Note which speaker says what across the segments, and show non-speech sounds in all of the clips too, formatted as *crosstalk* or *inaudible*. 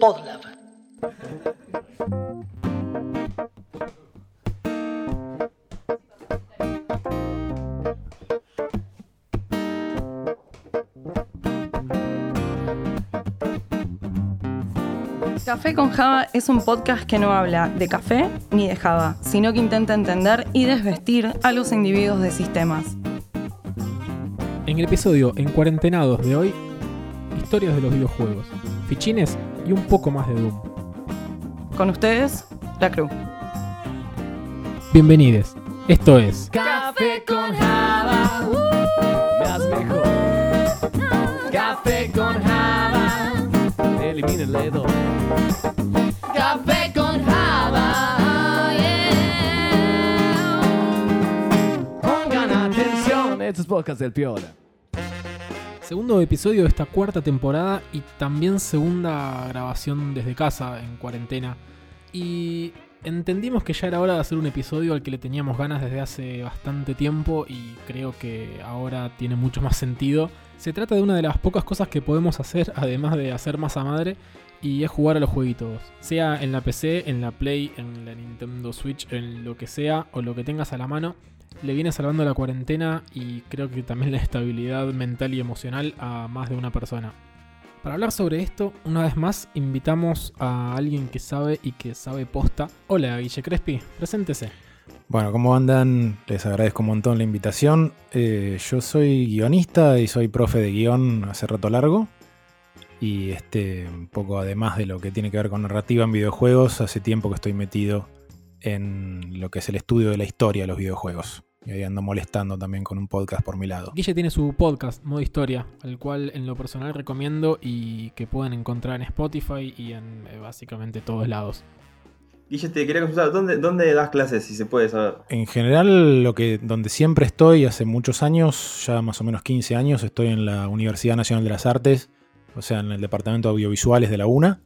Speaker 1: Podlab.
Speaker 2: Café con Java es un podcast que no habla de café ni de Java, sino que intenta entender y desvestir a los individuos de sistemas.
Speaker 3: En el episodio En Cuarentenados de hoy, historias de los videojuegos, fichines y un poco más de Doom.
Speaker 2: Con ustedes, la crew.
Speaker 3: Bienvenidos. Esto es
Speaker 4: Café con Java, uh, más mejor. Café con Java, elimina el dedo. Café con Java, yeah. Pongan atención, estos podcasts del Piola.
Speaker 3: Segundo episodio de esta cuarta temporada y también segunda grabación desde casa en cuarentena. Y entendimos que ya era hora de hacer un episodio al que le teníamos ganas desde hace bastante tiempo y creo que ahora tiene mucho más sentido. Se trata de una de las pocas cosas que podemos hacer, *laughs* además de hacer masa madre, y es jugar a los jueguitos. Sea en la PC, en la Play, en la Nintendo Switch, en lo que sea, o lo que tengas a la mano. Le viene salvando la cuarentena y creo que también la estabilidad mental y emocional a más de una persona. Para hablar sobre esto, una vez más, invitamos a alguien que sabe y que sabe posta. Hola, Guille Crespi, preséntese.
Speaker 5: Bueno, ¿cómo andan? Les agradezco un montón la invitación. Eh, yo soy guionista y soy profe de guion hace rato largo. Y este, un poco además de lo que tiene que ver con narrativa en videojuegos, hace tiempo que estoy metido en lo que es el estudio de la historia de los videojuegos. Y ahí ando molestando también con un podcast por mi lado.
Speaker 3: Guille tiene su podcast, Modo Historia, al cual en lo personal recomiendo y que pueden encontrar en Spotify y en eh, básicamente todos lados.
Speaker 6: Guille, te quería consultar, ¿dónde, ¿dónde das clases, si se puede saber?
Speaker 5: En general, lo que, donde siempre estoy, hace muchos años, ya más o menos 15 años, estoy en la Universidad Nacional de las Artes, o sea, en el Departamento de Audiovisuales de la UNA.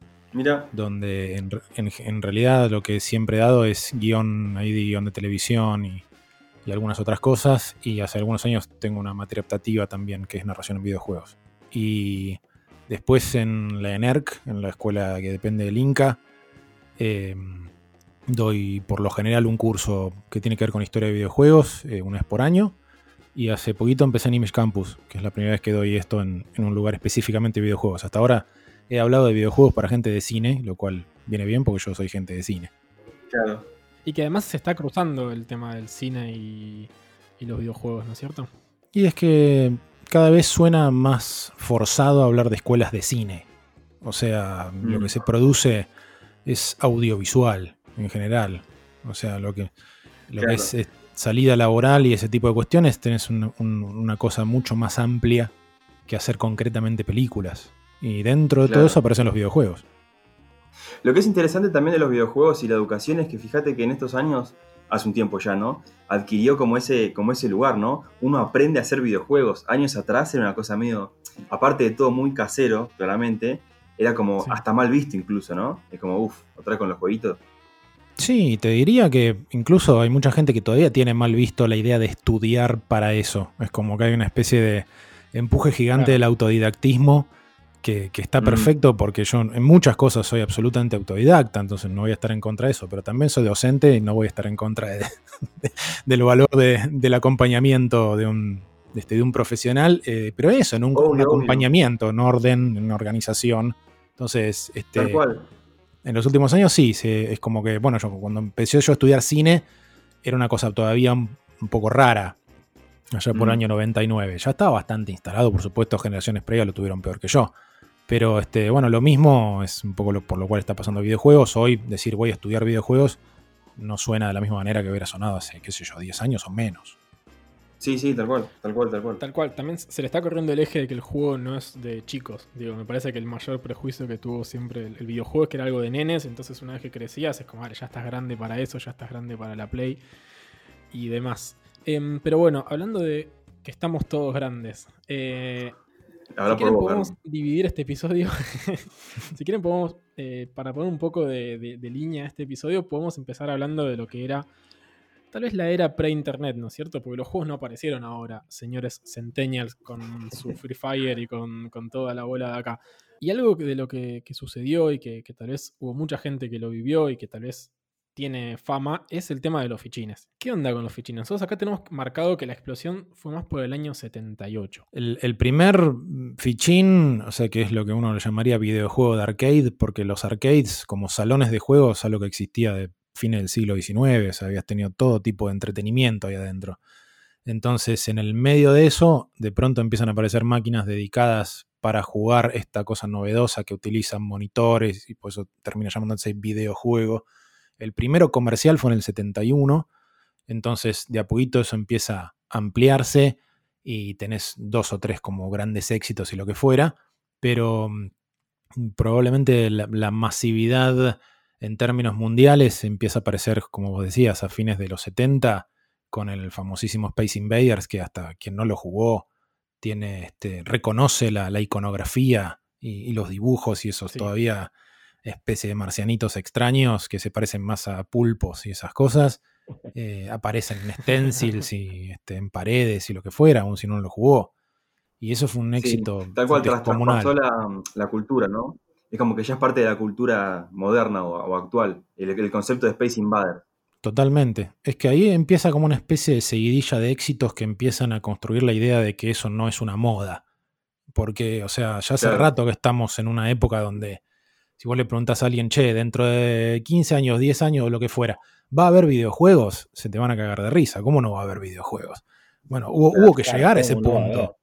Speaker 5: Donde en, realidad lo que siempre he dado es guion, ahí de guion de televisión y, algunas otras cosas. Y hace algunos años tengo una materia optativa también que es narración en videojuegos. Y después en la ENERC, en la escuela que depende del INCA, eh, doy por lo general un curso que tiene que ver con historia de videojuegos, eh, una vez por año. Y hace poquito empecé en Image Campus, que es la primera vez que doy esto en, en un lugar específicamente de videojuegos. Hasta ahora he hablado de videojuegos para gente de cine, lo cual viene bien porque yo soy gente de cine.
Speaker 6: claro.
Speaker 3: Y que además se está cruzando el tema del cine y, y los videojuegos, ¿no es cierto?
Speaker 5: Y es que cada vez suena más forzado hablar de escuelas de cine. O sea, lo
Speaker 6: Mm.
Speaker 5: que se produce es audiovisual en general. O sea, lo que, lo que es, eh, salida laboral y ese tipo de cuestiones, tenés un- un- una cosa mucho más amplia que hacer concretamente películas. Y dentro de todo eso aparecen los videojuegos.
Speaker 6: Lo que es interesante también de los videojuegos y la educación es que fíjate que en estos años, hace un tiempo ya, ¿no? Adquirió como ese, como ese lugar, ¿no? Uno aprende a hacer videojuegos. Años atrás era una cosa medio, aparte de todo muy casero, claramente, era como
Speaker 3: Sí.
Speaker 6: hasta mal visto incluso, ¿no? Es como, uff, otra vez con los jueguitos.
Speaker 5: Sí, te diría que incluso hay mucha gente que todavía tiene mal visto la idea de estudiar para eso. Es como que hay una especie de empuje gigante
Speaker 3: Claro.
Speaker 5: del autodidactismo que, que está
Speaker 6: Mm.
Speaker 5: perfecto porque yo en muchas cosas soy absolutamente autodidacta, entonces no voy a estar en contra de eso, pero también soy docente y no voy a estar en contra de- *laughs* de- del valor de- del acompañamiento de un, de este, de un profesional, eh, pero eso, en un,
Speaker 6: Obvio,
Speaker 5: un
Speaker 6: obvio.
Speaker 5: acompañamiento, en orden, en organización. Entonces, este,
Speaker 6: Tal cual.
Speaker 5: en los últimos años sí, se- es como que, bueno, yo cuando empecé yo a estudiar cine, era una cosa todavía un, un poco rara, allá por
Speaker 6: Mm.
Speaker 5: el año 99. Ya estaba bastante instalado, por supuesto, generaciones previas lo tuvieron peor que yo. Pero este, bueno, lo mismo es un poco lo, por lo cual está pasando videojuegos. Hoy decir voy a estudiar videojuegos no suena de la misma manera que hubiera sonado hace, qué sé yo, 10 años o menos.
Speaker 6: Sí, sí, tal cual, tal cual, tal cual.
Speaker 3: Tal cual, también se le está corriendo el eje de que el juego no es de chicos. Digo, me parece que el mayor prejuicio que tuvo siempre el, el videojuego es que era algo de nenes, entonces una vez que crecías es como, vale, ya estás grande para eso, ya estás grande para la Play y demás. Em, pero bueno, hablando de que estamos todos grandes, eh,
Speaker 6: Ahora
Speaker 3: si
Speaker 6: por
Speaker 3: quieren podemos dividir este episodio. *laughs* si quieren podemos, eh, para poner un poco de, de- de línea a este episodio, podemos empezar hablando de lo que era tal vez la era pre-internet, ¿no es cierto? Porque los juegos no aparecieron ahora, señores centennials, con su *laughs* Free Fire y con, con toda la bola de acá. Y algo de lo que, que sucedió y que, que tal vez hubo mucha gente que lo vivió y que tal vez tiene fama es el tema de los fichines. ¿Qué onda con los fichines? Nosotros acá tenemos marcado que la explosión fue más por el año 78.
Speaker 5: El, primer fichín, o sea, que es lo que uno le llamaría videojuego de arcade, porque los arcades, como salones de juegos, algo que existía de fines del siglo XIX, o sea, habías tenido todo tipo de entretenimiento ahí adentro. Entonces, en el medio de eso, de pronto empiezan a aparecer máquinas dedicadas para jugar esta cosa novedosa que utilizan monitores y por eso termina llamándose videojuego. El primero comercial fue en el 71, entonces de a poquito eso empieza a ampliarse y tenés dos o tres como grandes éxitos y lo que fuera, pero mm, probablemente la, la masividad en términos mundiales empieza a aparecer, como vos decías, a fines de los 70 con el famosísimo Space Invaders, que hasta quien no lo jugó tiene, este, reconoce la, la iconografía y, y los dibujos y esos
Speaker 3: Sí.
Speaker 5: todavía especie de marcianitos extraños que se parecen más a pulpos y esas cosas. eh, aparecen en stencils *laughs* y este, en paredes y lo que fuera, aun si no lo jugó. Y eso fue un
Speaker 6: Sí,
Speaker 5: éxito
Speaker 6: tal cual traspasó la, la cultura, ¿no? Es como que ya es parte de la cultura moderna o, o actual, el, el concepto de Space Invader.
Speaker 5: Totalmente. Es que ahí empieza como una especie de seguidilla de éxitos que empiezan a construir la idea de que eso no es una moda. Porque, o sea, ya hace
Speaker 6: Claro.
Speaker 5: rato que estamos en una época donde si vos le preguntas a alguien, che, dentro de 15 años, 10 años o lo que fuera, ¿va a haber videojuegos? Se te van a cagar de risa. ¿Cómo no va a haber videojuegos? Bueno, hubo, hubo que llegar a ese punto.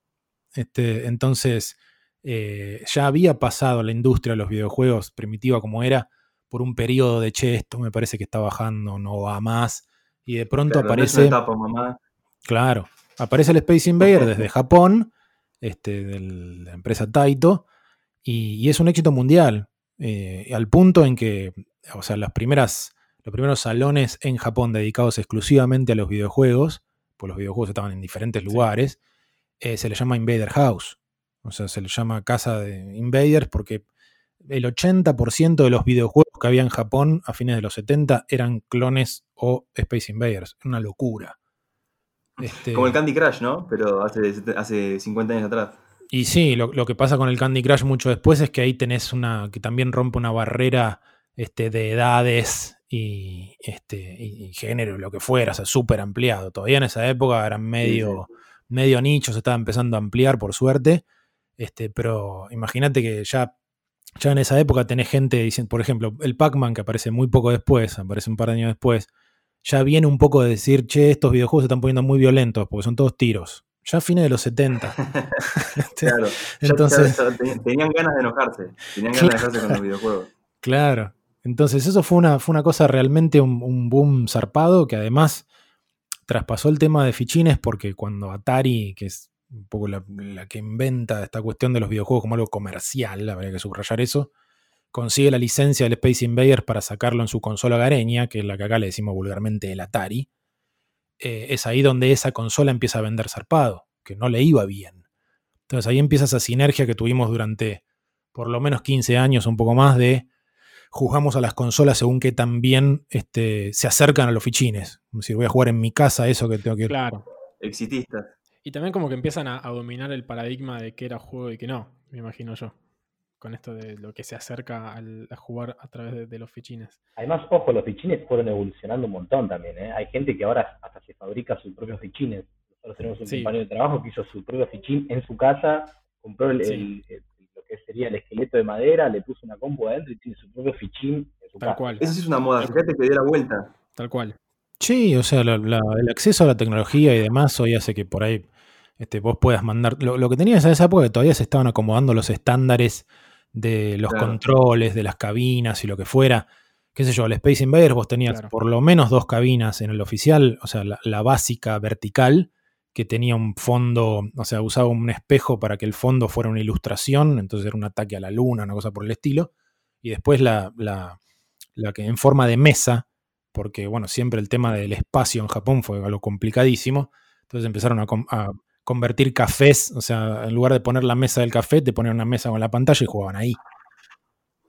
Speaker 5: Este, entonces, eh, ya había pasado la industria de los videojuegos primitiva como era por un periodo de, che, esto me parece que está bajando, no va más. Y de pronto
Speaker 6: Claro, no
Speaker 5: aparece...
Speaker 6: etapa, mamá.
Speaker 5: Claro. Aparece el Space Invader desde Japón, este, de la empresa Taito, y, y es un éxito mundial. Eh, al punto en que, o sea, las primeras, los primeros salones en Japón dedicados exclusivamente a los videojuegos, pues los videojuegos estaban en diferentes lugares, eh, se le llama Invader House. O sea, se le llama casa de Invaders porque el 80% de los videojuegos que había en Japón a fines de los 70 eran clones o Space Invaders. Una locura. Este,
Speaker 6: Como el Candy Crush, ¿no? Pero hace, hace 50 años atrás.
Speaker 5: Y sí, lo, lo que pasa con el Candy Crush mucho después es que ahí tenés una. que también rompe una barrera este, de edades y, este, y, y género, lo que fuera, o sea, súper ampliado. Todavía en esa época eran medio, medio nicho, se estaba empezando a ampliar, por suerte. Este, pero imagínate que ya, ya en esa época tenés gente diciendo, por ejemplo, el Pac-Man que aparece muy poco después, aparece un par de años después, ya viene un poco de decir, che, estos videojuegos se están poniendo muy violentos porque son todos tiros. Ya a fines de los 70. *laughs* Este,
Speaker 6: Claro.
Speaker 5: Entonces-
Speaker 6: ya- ya ten- tenían ganas de enojarse. Tenían ganas de enojarse con los videojuegos. *laughs*
Speaker 5: Claro. Entonces, eso fue una, fue una cosa realmente un, un boom zarpado que además traspasó el tema de fichines porque cuando Atari, que es un poco la, la que inventa esta cuestión de los videojuegos como algo comercial, habría que subrayar eso, consigue la licencia del Space Invaders para sacarlo en su consola gareña, que es la que acá le decimos vulgarmente el Atari, eh, es ahí donde esa consola empieza a vender zarpado, que no le iba bien. Entonces ahí empieza esa sinergia que tuvimos durante por lo menos 15 años, un poco más, de juzgamos a las consolas según que también este, se acercan a los fichines. Es decir, voy a jugar en mi casa eso que tengo que...
Speaker 3: Claro.
Speaker 6: Exitistas.
Speaker 3: Y también como que empiezan a, a dominar el paradigma de qué era juego y qué no, me imagino yo. Con esto de lo que se acerca al- a jugar a través de, de los fichines.
Speaker 1: Además, ojo, los fichines fueron evolucionando un montón también. ¿eh? Hay gente que ahora hasta se fabrica sus propios fichines. Nosotros tenemos un
Speaker 3: Sí.
Speaker 1: compañero de trabajo que hizo su propio fichín en su casa, compró el,
Speaker 3: Sí.
Speaker 1: el- el- lo que sería el esqueleto de madera, le puso una compu adentro y tiene su propio fichín en su
Speaker 3: Tal
Speaker 1: casa.
Speaker 3: cual.
Speaker 6: Sí es una moda. Fíjate que dio la vuelta.
Speaker 3: Tal cual.
Speaker 5: Sí, o sea, la- la- el acceso a la tecnología y demás hoy hace que por ahí este, vos puedas mandar... Lo, lo que tenías en esa época que todavía se estaban acomodando los estándares de los
Speaker 6: Claro.
Speaker 5: controles, de las cabinas y lo que fuera. Qué sé yo, el Space Invaders vos tenías
Speaker 3: Claro.
Speaker 5: por lo menos dos cabinas en el oficial, o sea, la, la básica vertical, que tenía un fondo, o sea, usaba un espejo para que el fondo fuera una ilustración, entonces era un ataque a la luna, una cosa por el estilo. Y después la, la, la que en forma de mesa, porque bueno, siempre el tema del espacio en Japón fue algo complicadísimo. Entonces empezaron a, com- a convertir cafés, o sea, en lugar de poner la mesa del café, te ponían una mesa con la pantalla y jugaban ahí.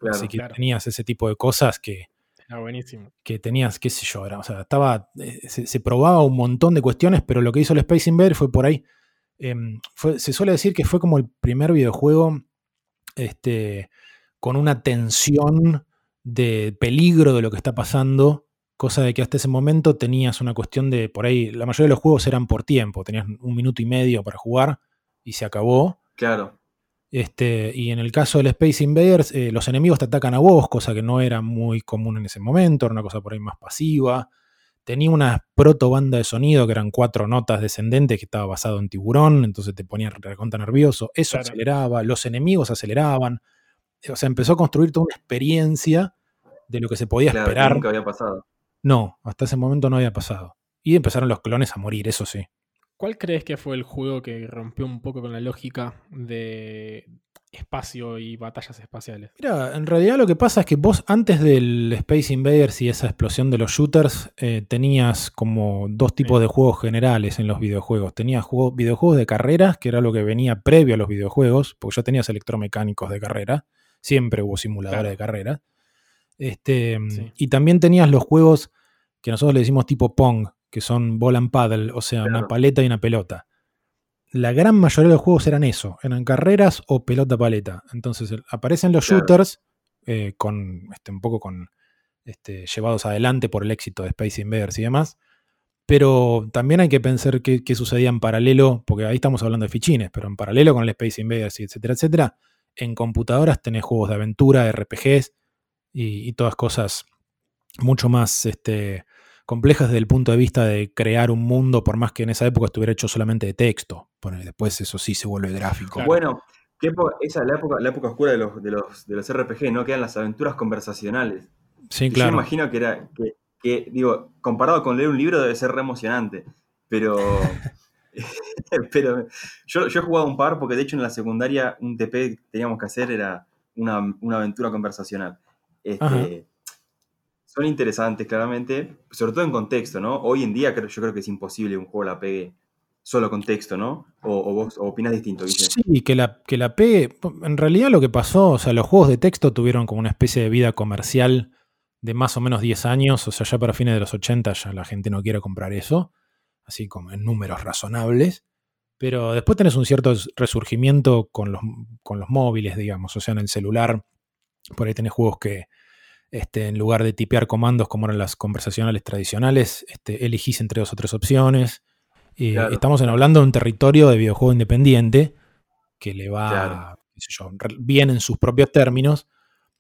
Speaker 6: Claro.
Speaker 5: Así que
Speaker 3: claro.
Speaker 5: tenías ese tipo de cosas que,
Speaker 3: Era buenísimo.
Speaker 5: que tenías, qué sé yo, era, o sea, estaba, eh, se, se probaba un montón de cuestiones, pero lo que hizo el Space Invader fue por ahí. em, fue- se suele decir que fue como el primer videojuego este, con una tensión de peligro de lo que está pasando, cosa de que hasta ese momento tenías una cuestión de, por ahí, la mayoría de los juegos eran por tiempo, tenías un minuto y medio para jugar y se acabó.
Speaker 6: Claro.
Speaker 5: Este, y en el caso del Space Invaders, eh, los enemigos te atacan a vos, cosa que no era muy común en ese momento, era una cosa por ahí más pasiva. Tenía una proto banda de sonido que eran cuatro notas descendentes que estaba basado en tiburón, entonces te ponía recontra nervioso. Eso
Speaker 3: Claro.
Speaker 5: aceleraba, los enemigos aceleraban. O sea, empezó a construir toda una experiencia de lo que se podía
Speaker 6: Claro, que
Speaker 5: esperar.
Speaker 6: nunca había pasado.
Speaker 5: No, hasta ese momento no había pasado. Y empezaron los clones a morir, eso sí.
Speaker 3: ¿Cuál crees que fue el juego que rompió un poco con la lógica de espacio y batallas espaciales?
Speaker 5: Mira, en realidad lo que pasa es que vos antes del Space Invaders y esa explosión de los shooters eh, tenías como dos tipos
Speaker 3: Sí.
Speaker 5: de juegos generales en los videojuegos. Tenías juego- videojuegos de carreras, que era lo que venía previo a los videojuegos, porque ya tenías electromecánicos de carrera. Siempre hubo simuladores
Speaker 3: Claro.
Speaker 5: de carrera. Este,
Speaker 3: Sí.
Speaker 5: Y también tenías los juegos que nosotros le decimos tipo Pong, que son ball and paddle, o sea, una paleta y una pelota la gran mayoría de los juegos eran eso, eran carreras o pelota paleta. Entonces aparecen los
Speaker 6: Claro.
Speaker 5: shooters eh, con este, un poco con este, llevados adelante por el éxito de Space Invaders y demás. Pero también hay que pensar qué, qué sucedía en paralelo, porque ahí estamos hablando de fichines, pero en paralelo con el Space Invaders, y etcétera, etcétera, en computadoras tenés juegos de aventura, RPGs y, y todas cosas mucho más este, complejas desde el punto de vista de crear un mundo, por más que en esa época estuviera hecho solamente de texto. Después eso sí se vuelve gráfico.
Speaker 3: Claro.
Speaker 6: Bueno, ¿qué época- esa es la época, la época oscura de los, de, los, de los RPG, ¿no? Que eran las aventuras conversacionales.
Speaker 5: Sí,
Speaker 6: Yo
Speaker 5: claro.
Speaker 6: me imagino que era, que, que, digo, comparado con leer un libro debe ser re emocionante, pero, *laughs* *laughs* pero yo, yo he jugado un par porque de hecho en la secundaria un TP que teníamos que hacer era una, una aventura conversacional. Este, son interesantes, claramente, sobre todo en contexto, ¿no? Hoy en día creo, yo creo que es imposible un juego la pegue solo con texto, ¿no? O, o vos o opinás distinto, Guille.
Speaker 5: Sí, que la, que la pegue. En realidad lo que pasó, o sea, los juegos de texto tuvieron como una especie de vida comercial de más o menos 10 años, o sea, ya para fines de los 80 ya la gente no quiere comprar eso, así como en números razonables. Pero después tenés un cierto resurgimiento con los, con los móviles, digamos, o sea, en el celular, por ahí tenés juegos que este, en lugar de tipear comandos como eran las conversacionales tradicionales, este, elegís entre dos o tres opciones. Y
Speaker 6: Claro.
Speaker 5: estamos en- hablando de un territorio de videojuego independiente que le va
Speaker 6: Claro.
Speaker 5: yo, bien en sus propios términos,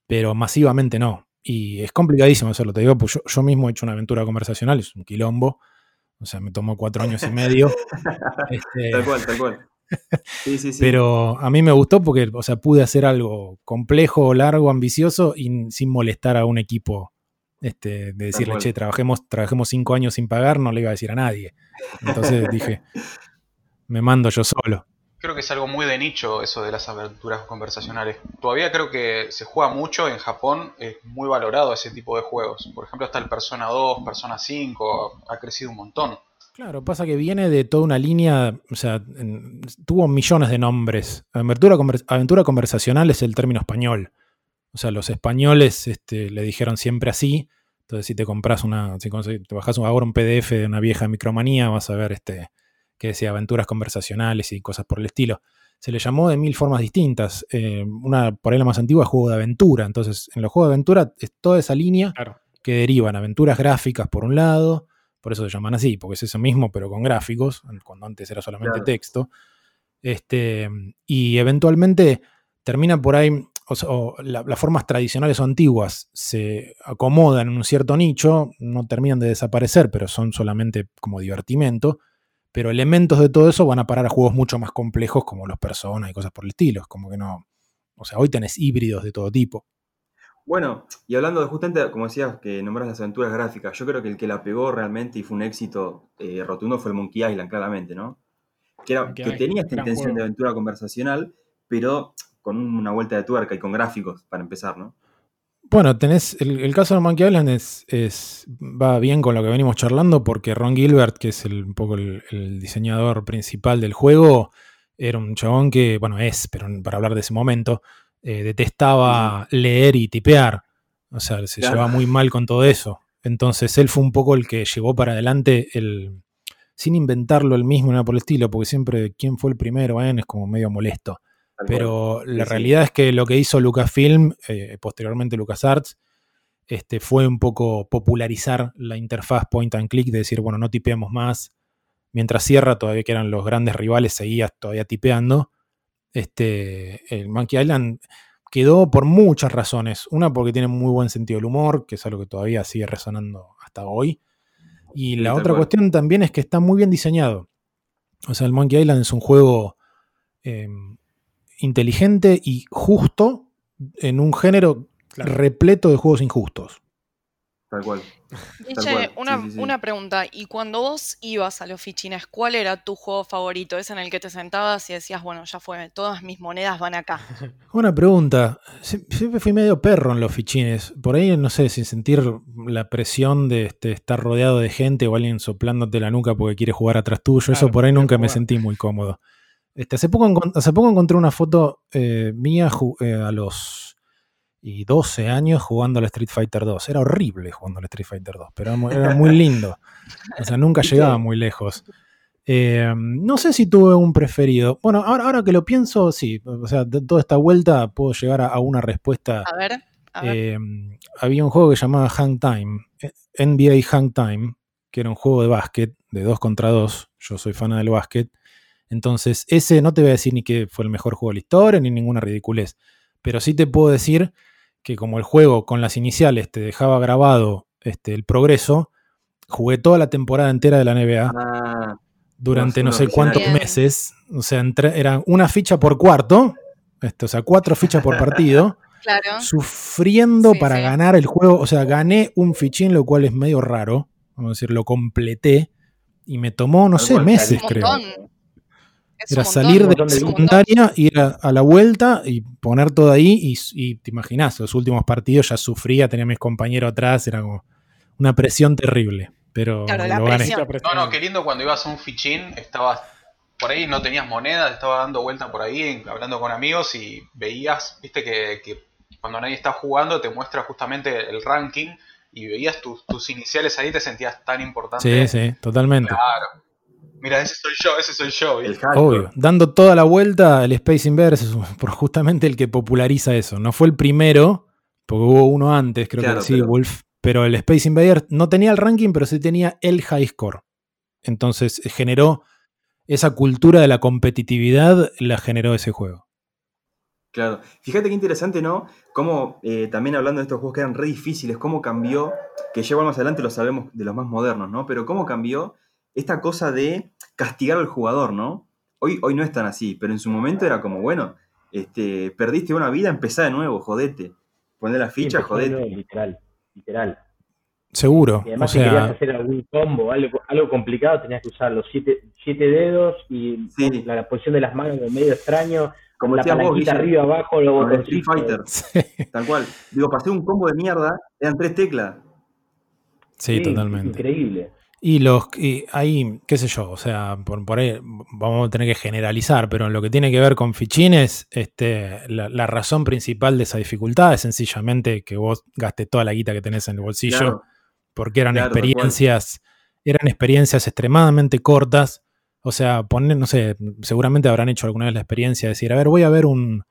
Speaker 5: pero masivamente no. Y es complicadísimo hacerlo, te digo, pues yo, yo mismo he hecho una aventura conversacional, es un quilombo. O sea, me tomó cuatro años y medio. *laughs* Este,
Speaker 6: Tal cual, tal cual. Sí, sí, sí.
Speaker 5: pero a mí me gustó porque, o sea, pude hacer algo complejo, largo, ambicioso y sin molestar a un equipo. Este, de decirle, che, trabajemos, trabajemos cinco años sin pagar, no le iba a decir a nadie. Entonces dije, *laughs* me mando yo solo.
Speaker 7: Creo que es algo muy de nicho eso de las aventuras conversacionales. Todavía creo que se juega mucho en Japón, es muy valorado ese tipo de juegos. Por ejemplo, está el Persona 2, Persona 5, ha crecido un montón.
Speaker 5: Claro, pasa que viene de toda una línea, o sea, en- tuvo millones de nombres. Aventura, conver- aventura conversacional es el término español. O sea, los españoles este, le dijeron siempre así. Entonces, si te compras una, si te bajas ahora un PDF de una vieja micromanía, vas a ver este, que decía aventuras conversacionales y cosas por el estilo. Se le llamó de mil formas distintas. Eh, una, por ahí la más antigua, es juego de aventura. Entonces, en los juegos de aventura es toda esa línea
Speaker 3: Claro.
Speaker 5: que derivan aventuras gráficas por un lado, por eso se llaman así, porque es eso mismo, pero con gráficos, cuando antes era solamente
Speaker 6: Claro.
Speaker 5: texto. Este, y eventualmente termina por ahí, o sea, o la- las formas tradicionales o antiguas se acomodan en un cierto nicho, no terminan de desaparecer, pero son solamente como divertimento. Pero elementos de todo eso van a parar a juegos mucho más complejos como los personas y cosas por el estilo. Es como que no. O sea, hoy tenés híbridos de todo tipo.
Speaker 6: Bueno, y hablando de justamente, como decías, que nombras las aventuras gráficas, yo creo que el que la pegó realmente y fue un éxito eh, rotundo fue el Monkey Island, claramente, ¿no? Que, era, tenía esta intención
Speaker 3: juego.
Speaker 6: de aventura conversacional, pero con una vuelta de tuerca y con gráficos, para empezar, ¿no?
Speaker 5: Bueno, tenés. El, el caso de Monkey Island es, es- va bien con lo que venimos charlando, porque Ron Gilbert, que es el- un poco el, el diseñador principal del juego, era un chabón que, bueno, es, pero para hablar de ese momento, eh, detestaba leer y tipear. O sea, se
Speaker 6: Claro.
Speaker 5: llevaba muy mal con todo eso. Entonces él fue un poco el que llevó para adelante el. Sin inventarlo él mismo, nada por el estilo, porque siempre quién fue el primero, ¿eh? es como medio molesto.
Speaker 6: Tal
Speaker 5: Pero
Speaker 6: cual.
Speaker 5: la
Speaker 6: Sí, sí.
Speaker 5: realidad es que lo que hizo Lucasfilm, eh, posteriormente LucasArts, este, fue un poco popularizar la interfaz point and click, de decir, bueno, no tipeamos más. Mientras Sierra, todavía que eran los grandes rivales, seguía todavía tipeando. Este, el Monkey Island quedó por muchas razones. Una, porque tiene muy buen sentido del humor, que es algo que todavía sigue resonando hasta hoy. Y la otra
Speaker 6: cual.
Speaker 5: cuestión también es que está muy bien diseñado. O sea, el Monkey Island es un juego eh, inteligente y justo en un género repleto de juegos injustos.
Speaker 6: Tal cual. Cual,
Speaker 2: una,
Speaker 6: sí, sí, sí.
Speaker 2: una pregunta. ¿Y cuando vos ibas a los fichines, cuál era tu juego favorito? ¿Es en el que te sentabas y decías, bueno, ya fue, todas mis monedas van acá? *laughs*
Speaker 5: Una pregunta. Sie- Siempre fui medio perro en los fichines. Por ahí, no sé, sin sentir la presión de este, estar rodeado de gente o alguien soplándote la nuca porque quiere jugar atrás tuyo. Eso por ahí nunca me sentí muy cómodo. Este, hace, poco, encon- hace poco encontré una foto eh, mía eh, a los y 12 años jugando al Street Fighter 2. Era horrible jugando al Street Fighter 2, pero era muy, era muy lindo. O sea, nunca *laughs* llegaba muy lejos. Eh, no sé si tuve un preferido. Bueno, ahora, ahora que lo pienso, sí. O sea, de toda esta vuelta puedo llegar a, a una respuesta.
Speaker 2: A ver, a ver.
Speaker 5: Eh, había un juego que llamaba Hang Time, eh, NBA Hang Time, que era un juego de básquet, de 2 contra 2. Yo soy fan del básquet. Entonces, ese no te voy a decir ni que fue el mejor juego de la historia, ni ninguna ridiculez. Pero sí te puedo decir que como el juego con las iniciales te dejaba grabado este, el progreso, jugué toda la temporada entera de la NBA
Speaker 6: Ah,
Speaker 5: durante no sé cuántos
Speaker 2: Bien.
Speaker 5: meses. O sea, entre, eran una ficha por cuarto, este, o sea, cuatro fichas por partido, *laughs*
Speaker 2: claro.
Speaker 5: sufriendo
Speaker 2: Sí,
Speaker 5: para
Speaker 2: sí.
Speaker 5: ganar el juego. O sea, gané un fichín, lo cual es medio raro. Vamos a decir, lo completé y me tomó, no sé, meses, creo.
Speaker 2: Es
Speaker 5: Era
Speaker 2: montón,
Speaker 5: salir de la secundaria, ir a, a la vuelta y poner todo ahí. Y, y te imaginas, los últimos partidos ya sufría, tenía a mis compañeros atrás, era como una presión terrible. Pero
Speaker 2: Claro, la
Speaker 5: lo gané.
Speaker 2: presión.
Speaker 7: No, no, qué lindo cuando ibas a un fichín, estabas por ahí, no tenías monedas, estabas dando vuelta por ahí, hablando con amigos y veías, viste que, que cuando nadie está jugando te muestra justamente el ranking y veías tus, tus iniciales ahí, te sentías tan importante.
Speaker 5: Sí, sí, totalmente.
Speaker 7: Claro. Mira, ese soy yo, ese soy yo.
Speaker 6: el.
Speaker 5: Obvio. Dando toda la vuelta, el Space Inverse es *laughs* justamente el que populariza eso. No fue el primero, porque hubo uno antes, creo
Speaker 6: Claro,
Speaker 5: que sí,
Speaker 6: pero-
Speaker 5: Wolf. Pero el Space Invader no tenía el ranking, pero sí tenía el high score. Entonces eh, generó esa cultura de la competitividad, la generó ese juego.
Speaker 6: Claro. Fíjate qué interesante, ¿no? Cómo, eh, también hablando de estos juegos que eran re difíciles, cómo cambió, que ya más adelante lo sabemos de los más modernos, ¿no? Pero cómo cambió esta cosa de castigar al jugador, ¿no? Hoy, hoy no es tan así, pero en su momento era como, bueno, este, perdiste una vida, empezá de nuevo, jodete. Poné la ficha, jodete.
Speaker 1: nuevo, literal, literal.
Speaker 5: Seguro.
Speaker 1: Y
Speaker 5: O
Speaker 1: además si querías hacer algún combo, algo, algo complicado, tenías que usar los siete, siete dedos y
Speaker 6: Sí.
Speaker 1: la, la posición de las manos medio extraño,
Speaker 6: Como
Speaker 1: la
Speaker 6: vos,
Speaker 1: palanquita arriba, abajo, los
Speaker 6: con el Street. Fighter,
Speaker 5: sí, *laughs*
Speaker 6: tal cual. Digo, pasé un combo de mierda, eran tres teclas.
Speaker 5: sí, totalmente.
Speaker 1: Increíble.
Speaker 5: Y los y ahí, qué sé yo, o sea, por, por ahí vamos a tener que generalizar, pero en lo que tiene que ver con fichines, este, la, la razón principal de esa dificultad es sencillamente que vos gastes toda la guita que tenés en el bolsillo,
Speaker 6: Claro.
Speaker 5: porque eran
Speaker 6: Claro,
Speaker 5: experiencias, eran experiencias extremadamente cortas. O sea, poner, no sé, seguramente habrán hecho alguna vez la experiencia de decir, a ver, voy a ver un,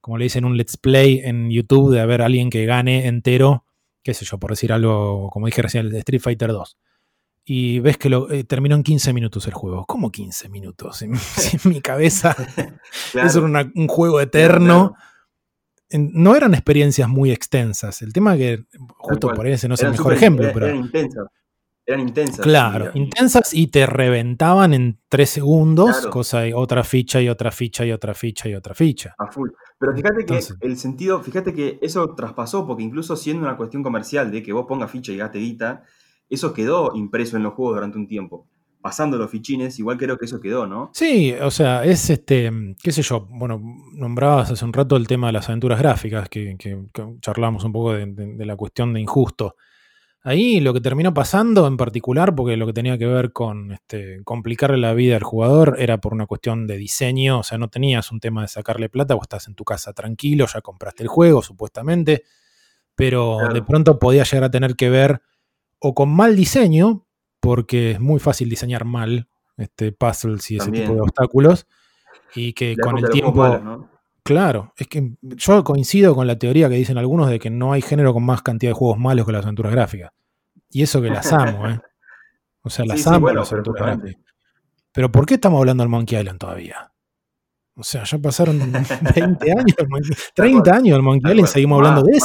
Speaker 5: como le dicen, un let's play en YouTube de a alguien que gane entero, qué sé yo, por decir algo, como dije recién, el Street Fighter 2 y ves que lo, eh, terminó en 15 minutos el juego. ¿Cómo 15 minutos? En, *laughs* en mi cabeza *laughs*
Speaker 6: Claro.
Speaker 5: eso era una- un juego eterno. En- No eran experiencias muy extensas. El tema que, justo por ese no es el mejor ejemplo,
Speaker 6: eran-
Speaker 5: pero
Speaker 6: Eran intensas. Eran intensas.
Speaker 5: claro, intensas y te reventaban en 3 segundos, cosa y otra ficha y otra ficha y otra ficha y otra ficha.
Speaker 6: A full. Pero fíjate que el sentido, fíjate que eso traspasó, porque incluso siendo una cuestión comercial de que vos pongas ficha y gaste guita, eso quedó impreso en los juegos durante un tiempo. Pasando los fichines, igual creo que eso quedó, ¿no?
Speaker 5: Sí, o sea, es este, qué sé yo, bueno, nombrabas hace un rato el tema de las aventuras gráficas, que, que- que charlábamos un poco de, de- de la cuestión de injusto. Ahí lo que terminó pasando en particular, porque lo que tenía que ver con este, complicarle la vida al jugador era por una cuestión de diseño, o sea, no tenías un tema de sacarle plata, vos estás en tu casa tranquilo, ya compraste el juego, supuestamente, pero
Speaker 6: Claro.
Speaker 5: de pronto podía llegar a tener que ver o con mal diseño, porque es muy fácil diseñar mal este, puzzles y ese
Speaker 6: También.
Speaker 5: tipo de obstáculos, y que con el tiempo,
Speaker 6: malos, ¿no?
Speaker 5: Claro, es que yo coincido con la teoría que dicen algunos de que no hay género con más cantidad de juegos malos que las aventuras gráficas. Y eso que las amo, ¿eh? O sea, *laughs* las
Speaker 6: Sí, sí,
Speaker 5: amo
Speaker 6: bueno,
Speaker 5: las
Speaker 6: pero
Speaker 5: aventuras gráficas. Pero ¿por qué estamos hablando del Monkey Island todavía? O sea, ya pasaron *laughs* 20 años, del Monkey- 30 años del Monkey Island y seguimos
Speaker 6: Más,
Speaker 5: hablando de.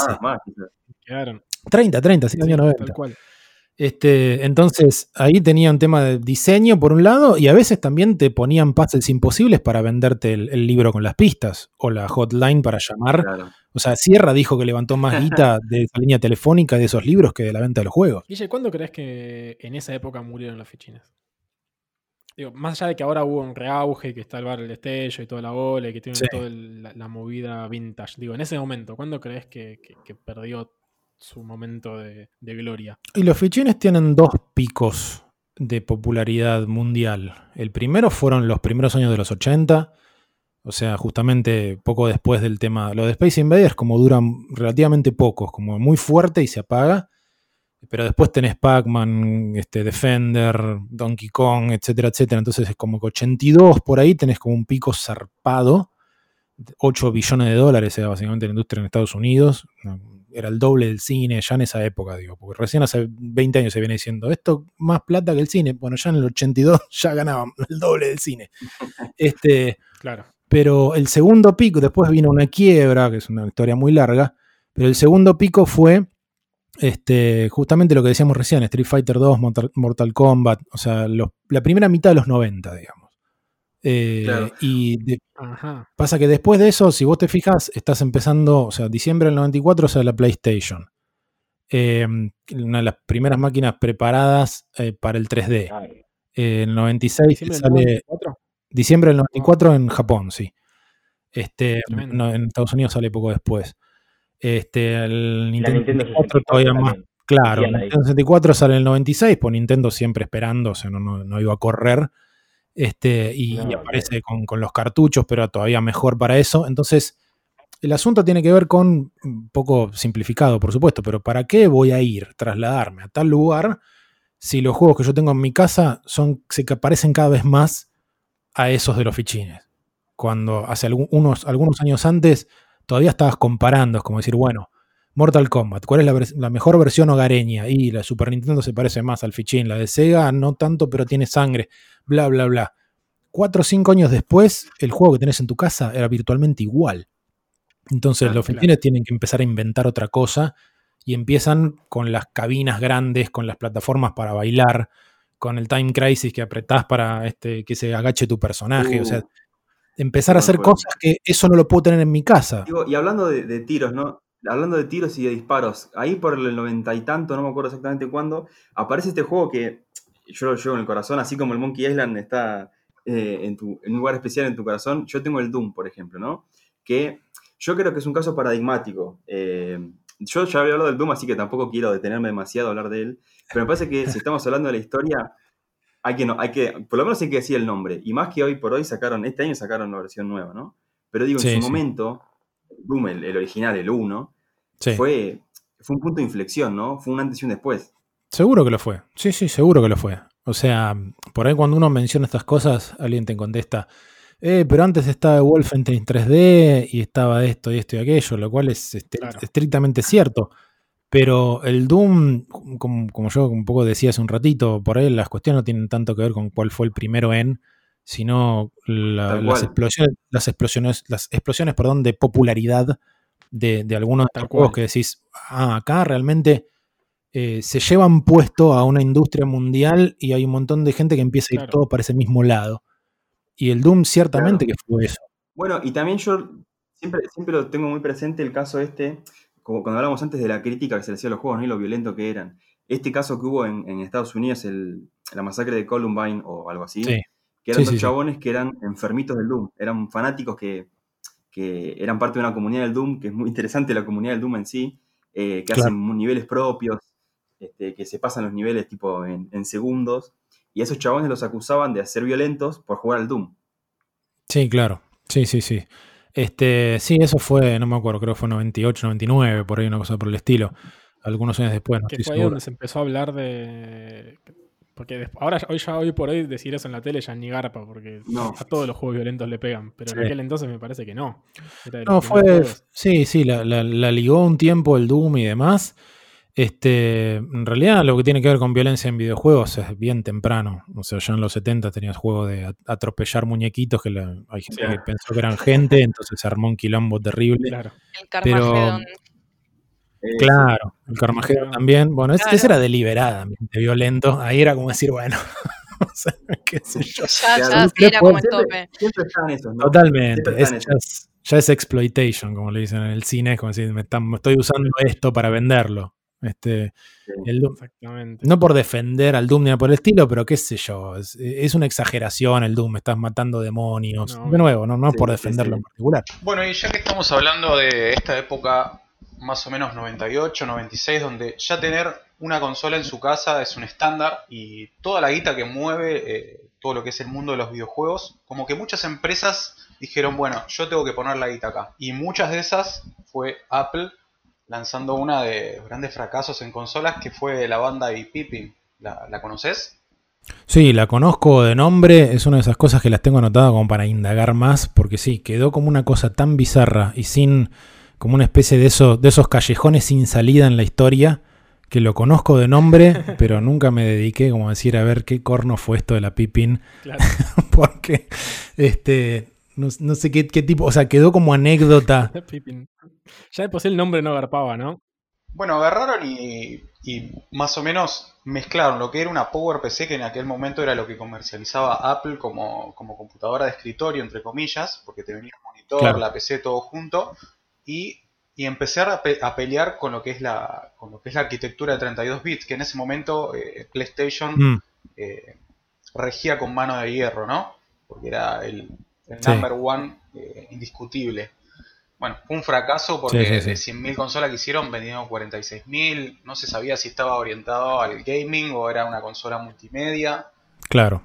Speaker 3: Quedaron.
Speaker 5: 30, 30, sí,
Speaker 3: Sí,
Speaker 5: año 90.
Speaker 3: Tal cual.
Speaker 5: Este, entonces, ahí tenía un tema de diseño por un lado, y a veces también te ponían puzzles imposibles para venderte el, el libro con las pistas, o la hotline para llamar.
Speaker 6: Claro.
Speaker 5: O sea, Sierra dijo que levantó más guita de esa línea telefónica de esos libros que de la venta de los juegos.
Speaker 3: Guille, ¿cuándo crees que en esa época murieron las fichines? Digo, más allá de que ahora hubo un reauge, que está el bar El Destello y toda la bola, y que tiene
Speaker 5: Sí.
Speaker 3: toda la, la movida vintage. Digo, en ese momento, ¿cuándo crees que, que- que perdió su momento de, gloria?
Speaker 5: Y los fichines tienen dos picos de popularidad mundial. El primero fueron los primeros años de los 80, o sea, justamente poco después del tema. Lo de Space Invaders, como duran relativamente pocos, como muy fuerte y se apaga. Pero después tenés Pac-Man, este, Defender, Donkey Kong, etcétera, etcétera. Entonces es como que 82 por ahí tenés como un pico zarpado. 8 billones de dólares era básicamente la industria en Estados Unidos. Era el doble del cine ya en esa época, digo. Porque recién hace 20 años se viene diciendo, esto más plata que el cine. Bueno, ya en el 82 *laughs* ya ganaban *laughs* el doble del cine. *laughs* Este,
Speaker 3: Claro.
Speaker 5: pero el segundo pico, después vino una quiebra, que es una historia muy larga, pero el segundo pico fue este, justamente lo que decíamos recién, Street Fighter 2, Mortal, Kombat, o sea, los- la primera mitad de los 90, digamos. Eh,
Speaker 6: Claro.
Speaker 5: Y de-
Speaker 3: Ajá.
Speaker 5: pasa que después de eso, si vos te fijas, estás empezando, o sea, diciembre del 94 sale la PlayStation. Eh, una de las primeras máquinas preparadas eh, para el 3D.
Speaker 1: Ay,
Speaker 5: Eh, el 96
Speaker 3: ¿Diciembre del
Speaker 5: sale
Speaker 3: 94?
Speaker 5: Diciembre del 94 en Japón, sí. Este, no, en Estados Unidos sale poco después. Este, el Nintendo
Speaker 1: Nintendo
Speaker 5: 64
Speaker 1: 64
Speaker 5: todavía más.
Speaker 1: también.
Speaker 5: Claro, el. Nintendo 64 sale en el 96, pues Nintendo siempre esperando, o sea, no, no, no iba a correr. Este, y,
Speaker 1: No,
Speaker 5: y aparece con, con los cartuchos, pero todavía mejor para eso. Entonces, el asunto tiene que ver con, un poco simplificado, por supuesto, pero ¿para qué voy a ir, trasladarme a tal lugar si los juegos que yo tengo en mi casa son, se que parecen cada vez más a esos de los fichines? Cuando hace algún- unos, algunos años antes todavía estabas comparando, es como decir, bueno, Mortal Kombat, ¿cuál es la, mejor versión hogareña? Y la Super Nintendo se parece más al fichín, la de Sega no tanto, pero tiene sangre, bla, bla, bla. Cuatro o cinco años después, el juego que tenés en tu casa era virtualmente igual. Entonces
Speaker 3: Ah,
Speaker 5: los
Speaker 3: claro.
Speaker 5: fichines tienen que empezar a inventar otra cosa y empiezan con las cabinas grandes, con las plataformas para bailar, con el Time Crisis que apretás para este, que se agache tu personaje.
Speaker 6: Uh,
Speaker 5: o sea, empezar a hacer
Speaker 6: juego.
Speaker 5: cosas que eso no lo puedo tener en mi casa.
Speaker 6: Digo, y hablando de, de tiros, ¿no? Hablando de tiros y de disparos, ahí por el noventa y tanto, no me acuerdo exactamente cuándo, aparece este juego que yo lo llevo en el corazón, así como el Monkey Island está eh, en, tu, en un lugar especial en tu corazón. Yo tengo el Doom, por ejemplo, ¿no? Que yo creo que es un caso paradigmático. Eh, yo ya había hablado del Doom, así que tampoco quiero detenerme demasiado a hablar de él, pero me parece que si estamos hablando de la historia, hay que, no, hay que, por lo menos hay que decir el nombre. Y más que hoy por hoy sacaron, este año sacaron una versión nueva, ¿no? Pero digo, en su
Speaker 5: sí.
Speaker 6: momento, Doom, el, el original, el 1,
Speaker 5: Sí.
Speaker 6: fue, fue un punto de inflexión, ¿no? Fue un antes y un después.
Speaker 5: Seguro que lo fue. Sí, sí, seguro que lo fue. O sea, por ahí cuando uno menciona estas cosas, alguien te contesta, eh, pero antes estaba Wolfenstein 3D y estaba esto y esto y aquello, lo cual es este,
Speaker 3: Claro.
Speaker 5: estrictamente cierto. Pero el Doom, como, como yo un poco decía hace un ratito, por ahí las cuestiones no tienen tanto que ver con cuál fue el primero en, sino la- las explosiones, las explosiones, las explosiones, perdón, de popularidad de, de algunos de
Speaker 3: Tal
Speaker 5: estos juegos que decís, ah, acá realmente eh, se llevan puesto a una industria mundial y hay un montón de gente que empieza a ir
Speaker 3: Claro.
Speaker 5: todo para ese mismo lado. Y el Doom ciertamente
Speaker 6: Claro.
Speaker 5: que fue eso.
Speaker 6: Bueno, y también yo siempre, siempre lo tengo muy presente el caso este, como cuando hablamos antes de la crítica que se le hacía a los juegos ¿no? y lo violento que eran. Este caso que hubo en, en Estados Unidos, el- la masacre de Columbine o algo así,
Speaker 5: Sí.
Speaker 6: que eran
Speaker 5: Sí,
Speaker 6: dos
Speaker 5: sí.
Speaker 6: chabones que eran enfermitos del Doom, eran fanáticos que, que eran parte de una comunidad del Doom, que es muy interesante la comunidad del Doom en sí, eh, que
Speaker 5: Claro.
Speaker 6: hacen niveles propios, este, que se pasan los niveles tipo en, en segundos, y a esos chabones los acusaban de ser violentos por jugar al Doom.
Speaker 5: Sí, claro. Sí, sí, sí. Este, sí, eso fue, no me acuerdo, creo que fue 98, 99, por ahí una cosa por el estilo. Algunos años después, no
Speaker 3: Que
Speaker 5: estoy
Speaker 3: fue ahí
Speaker 5: seguro.
Speaker 3: donde se empezó a hablar de. Porque ahora, hoy ya hoy por hoy decir eso en la tele ya ni garpa, porque
Speaker 6: No.
Speaker 3: a todos los juegos violentos le pegan. Pero
Speaker 5: Sí.
Speaker 3: en aquel entonces me parece que no.
Speaker 5: No, fue.
Speaker 3: juegos.
Speaker 5: Sí, sí, la, la- la ligó un tiempo el Doom y demás. Este, en realidad, lo que tiene que ver con violencia en videojuegos es bien temprano. O sea, ya en los 70 tenías juego de at- atropellar muñequitos que la- hay gente
Speaker 6: Sí.
Speaker 5: que pensó que eran gente, entonces se armó un quilombo terrible.
Speaker 3: Claro.
Speaker 2: El
Speaker 5: Pero-
Speaker 2: Carmageddon.
Speaker 6: Eh,
Speaker 5: Claro, el Carmageddon también. Bueno, ese, ese era deliberadamente violento. Ahí era como decir, bueno, *laughs* o sea, qué sé yo.
Speaker 2: Ya,
Speaker 6: Claro,
Speaker 2: ya, sí, era como el tope.
Speaker 6: siempre están esos, ¿no?
Speaker 5: Totalmente. Es, ya, es, ya es exploitation, como le dicen en el cine. Es como decir, me, están- me estoy usando esto para venderlo. Este,
Speaker 6: Sí.
Speaker 5: el Doom-
Speaker 3: Exactamente.
Speaker 5: no por defender al Doom ni por el estilo, pero qué sé yo. Es, es una exageración el Doom. Estás matando demonios.
Speaker 3: No,
Speaker 5: de nuevo, no, no
Speaker 6: sí,
Speaker 5: por
Speaker 6: sí,
Speaker 5: defenderlo
Speaker 6: sí.
Speaker 5: en particular.
Speaker 7: Bueno, y ya que estamos hablando de esta época, más o menos 98, 96, donde ya tener una consola en su casa es un estándar y toda la guita que mueve eh, todo lo que es el mundo de los videojuegos, como que muchas empresas dijeron, bueno, yo tengo que poner la guita acá. Y muchas de esas fue Apple lanzando una de grandes fracasos en consolas que fue la banda y Pippin. ¿La, la conoces?
Speaker 5: Sí, la conozco de nombre. Es una de esas cosas que las tengo anotadas como para indagar más. Porque sí, quedó como una cosa tan bizarra y sin. Como una especie de esos, de esos callejones sin salida en la historia. Que lo conozco de nombre, *laughs* pero nunca me dediqué como a decir a ver qué corno fue esto de la Pippin.
Speaker 3: Claro. *laughs*
Speaker 5: porque este no, no sé qué, qué tipo, o sea, quedó como anécdota. *laughs*
Speaker 3: Pippin. Ya de por sí el nombre no garpaba, ¿no?
Speaker 7: Bueno, agarraron y, y más o menos mezclaron lo que era una PowerPC, que en aquel momento era lo que comercializaba Apple como, como computadora de escritorio, entre comillas, porque te venía el monitor,
Speaker 5: Claro.
Speaker 7: la PC, todo junto, y, y empezar a, pe- a pelear con lo, que es la, con lo que es la arquitectura de 32 bits, que en ese momento eh, PlayStation
Speaker 5: Mm,
Speaker 7: eh, regía con mano de hierro, ¿no? Porque era el, el
Speaker 5: Sí.
Speaker 7: number one eh, indiscutible. Bueno, fue un fracaso porque
Speaker 5: Sí, sí,
Speaker 7: de
Speaker 5: sí.
Speaker 7: 100.000 consolas que hicieron vendieron 46.000. No se sabía si estaba orientado al gaming o era una consola multimedia.
Speaker 5: claro.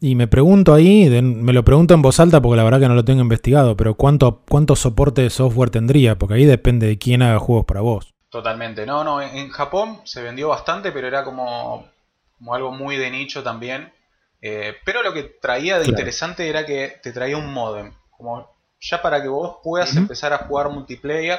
Speaker 5: Y me pregunto ahí, me lo pregunto en voz alta porque la verdad que no lo tengo investigado, pero ¿cuánto, cuánto soporte de software tendría? Porque ahí depende de quién haga juegos para vos.
Speaker 7: Totalmente. No, no, en, Japón se vendió bastante, pero era como, como algo muy de nicho también. Eh, pero lo que traía de
Speaker 5: Claro.
Speaker 7: interesante era que te traía un modem. Como ya para que vos puedas empezar a jugar multiplayer.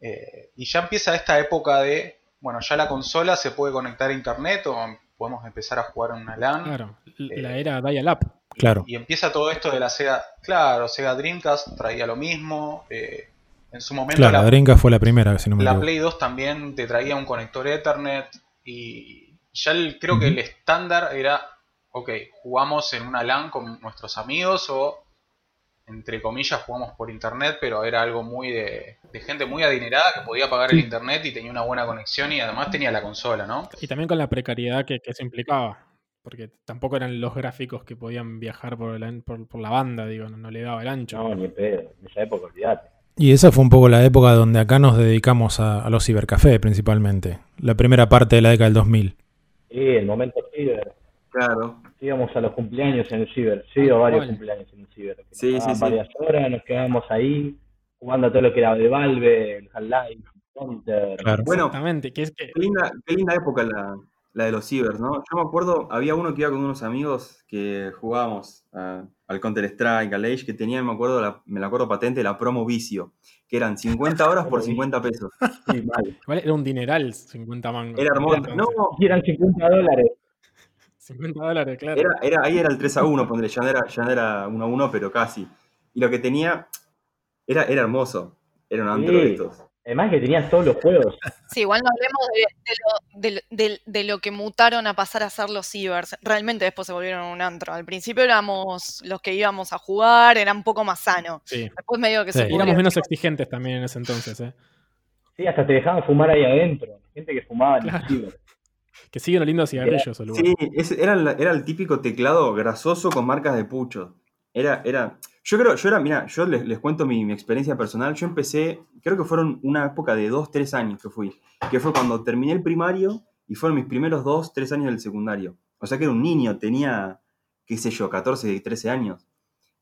Speaker 7: eh, y ya empieza esta época de, bueno, ya la consola se puede conectar a internet o podemos empezar a jugar en una LAN.
Speaker 3: Claro.
Speaker 7: Eh,
Speaker 3: La era Dial-Up.
Speaker 5: Claro.
Speaker 7: Y empieza todo esto de la Sega. Claro, Sega Dreamcast traía lo mismo. eh, en su momento
Speaker 5: Claro,
Speaker 7: la,
Speaker 5: Dreamcast fue la primera, si no me
Speaker 7: la. Play 2 también te traía un conector Ethernet. Y ya el- creo que el estándar era, ok, jugamos en una LAN con nuestros amigos o, entre comillas, jugamos por internet, pero era algo muy de, de gente muy adinerada que podía pagar el internet y tenía una buena conexión y además tenía la consola, ¿no?
Speaker 3: Y también con la precariedad que, que eso implicaba. Porque tampoco eran los gráficos que podían viajar por, el por, por la banda, digo, no, no le daba el ancho.
Speaker 1: No, ni pedo. En esa época, olvídate.
Speaker 5: Y esa fue un poco la época donde acá nos dedicamos a, a los cibercafés principalmente. La primera parte de la década del 2000.
Speaker 1: Sí, el momento ciber.
Speaker 6: Claro.
Speaker 1: Íbamos a los cumpleaños en el ciber. Sí, o varios
Speaker 3: Vale.
Speaker 1: cumpleaños en el ciber. nos
Speaker 6: Sí, sí, sí.
Speaker 1: varias horas, nos quedábamos ahí jugando a todo lo que era de Valve, el Half-Life, Counter.
Speaker 5: Claro.
Speaker 6: Bueno,
Speaker 3: Exactamente, que es que
Speaker 6: Qué linda, qué linda época la, la de los cibers, ¿no? Yo me acuerdo, había uno que iba con unos amigos que jugábamos a- al Counter Strike, al Age, que tenía, me acuerdo, la- me la acuerdo patente, la promo vicio, que eran 50 horas por *laughs* 50 pesos.
Speaker 1: Sí,
Speaker 3: igual era un dineral 50 mangos.
Speaker 6: Era hermoso. No,
Speaker 1: Y eran 50 dólares.
Speaker 3: 50 dólares, claro.
Speaker 6: era, era, ahí era el 3 a 1, pondré, ya no era, ya no era 1 a 1, pero casi. Y lo que tenía era, era hermoso. Era un antro de estos.
Speaker 1: Además que tenías todos los juegos.
Speaker 2: Sí, igual no hablemos de, de lo, de lo- de- de lo que mutaron a pasar a ser los cibers. Realmente después se volvieron un antro. Al principio éramos los que íbamos a jugar, era un poco más sano.
Speaker 3: Sí.
Speaker 2: Después medio que
Speaker 5: Sí.
Speaker 2: se
Speaker 3: Y éramos menos exigentes también en ese entonces, ¿eh?
Speaker 1: Sí, hasta te dejaban fumar ahí adentro. Gente que fumaba en
Speaker 3: Claro.
Speaker 1: el ciber.
Speaker 3: Que siguen oliendo a cigarrillos, lugar.
Speaker 6: Sí, era, era el típico teclado grasoso con marcas de pucho. Era, era. Yo creo, yo era, mira, yo les, les cuento mi, mi experiencia personal. Yo empecé, creo que fueron una época de 2, 3 años que fui. Que fue cuando terminé el primario y fueron mis primeros 2, 3 años del secundario. O sea que era un niño, tenía, qué sé yo, 14, 13 años.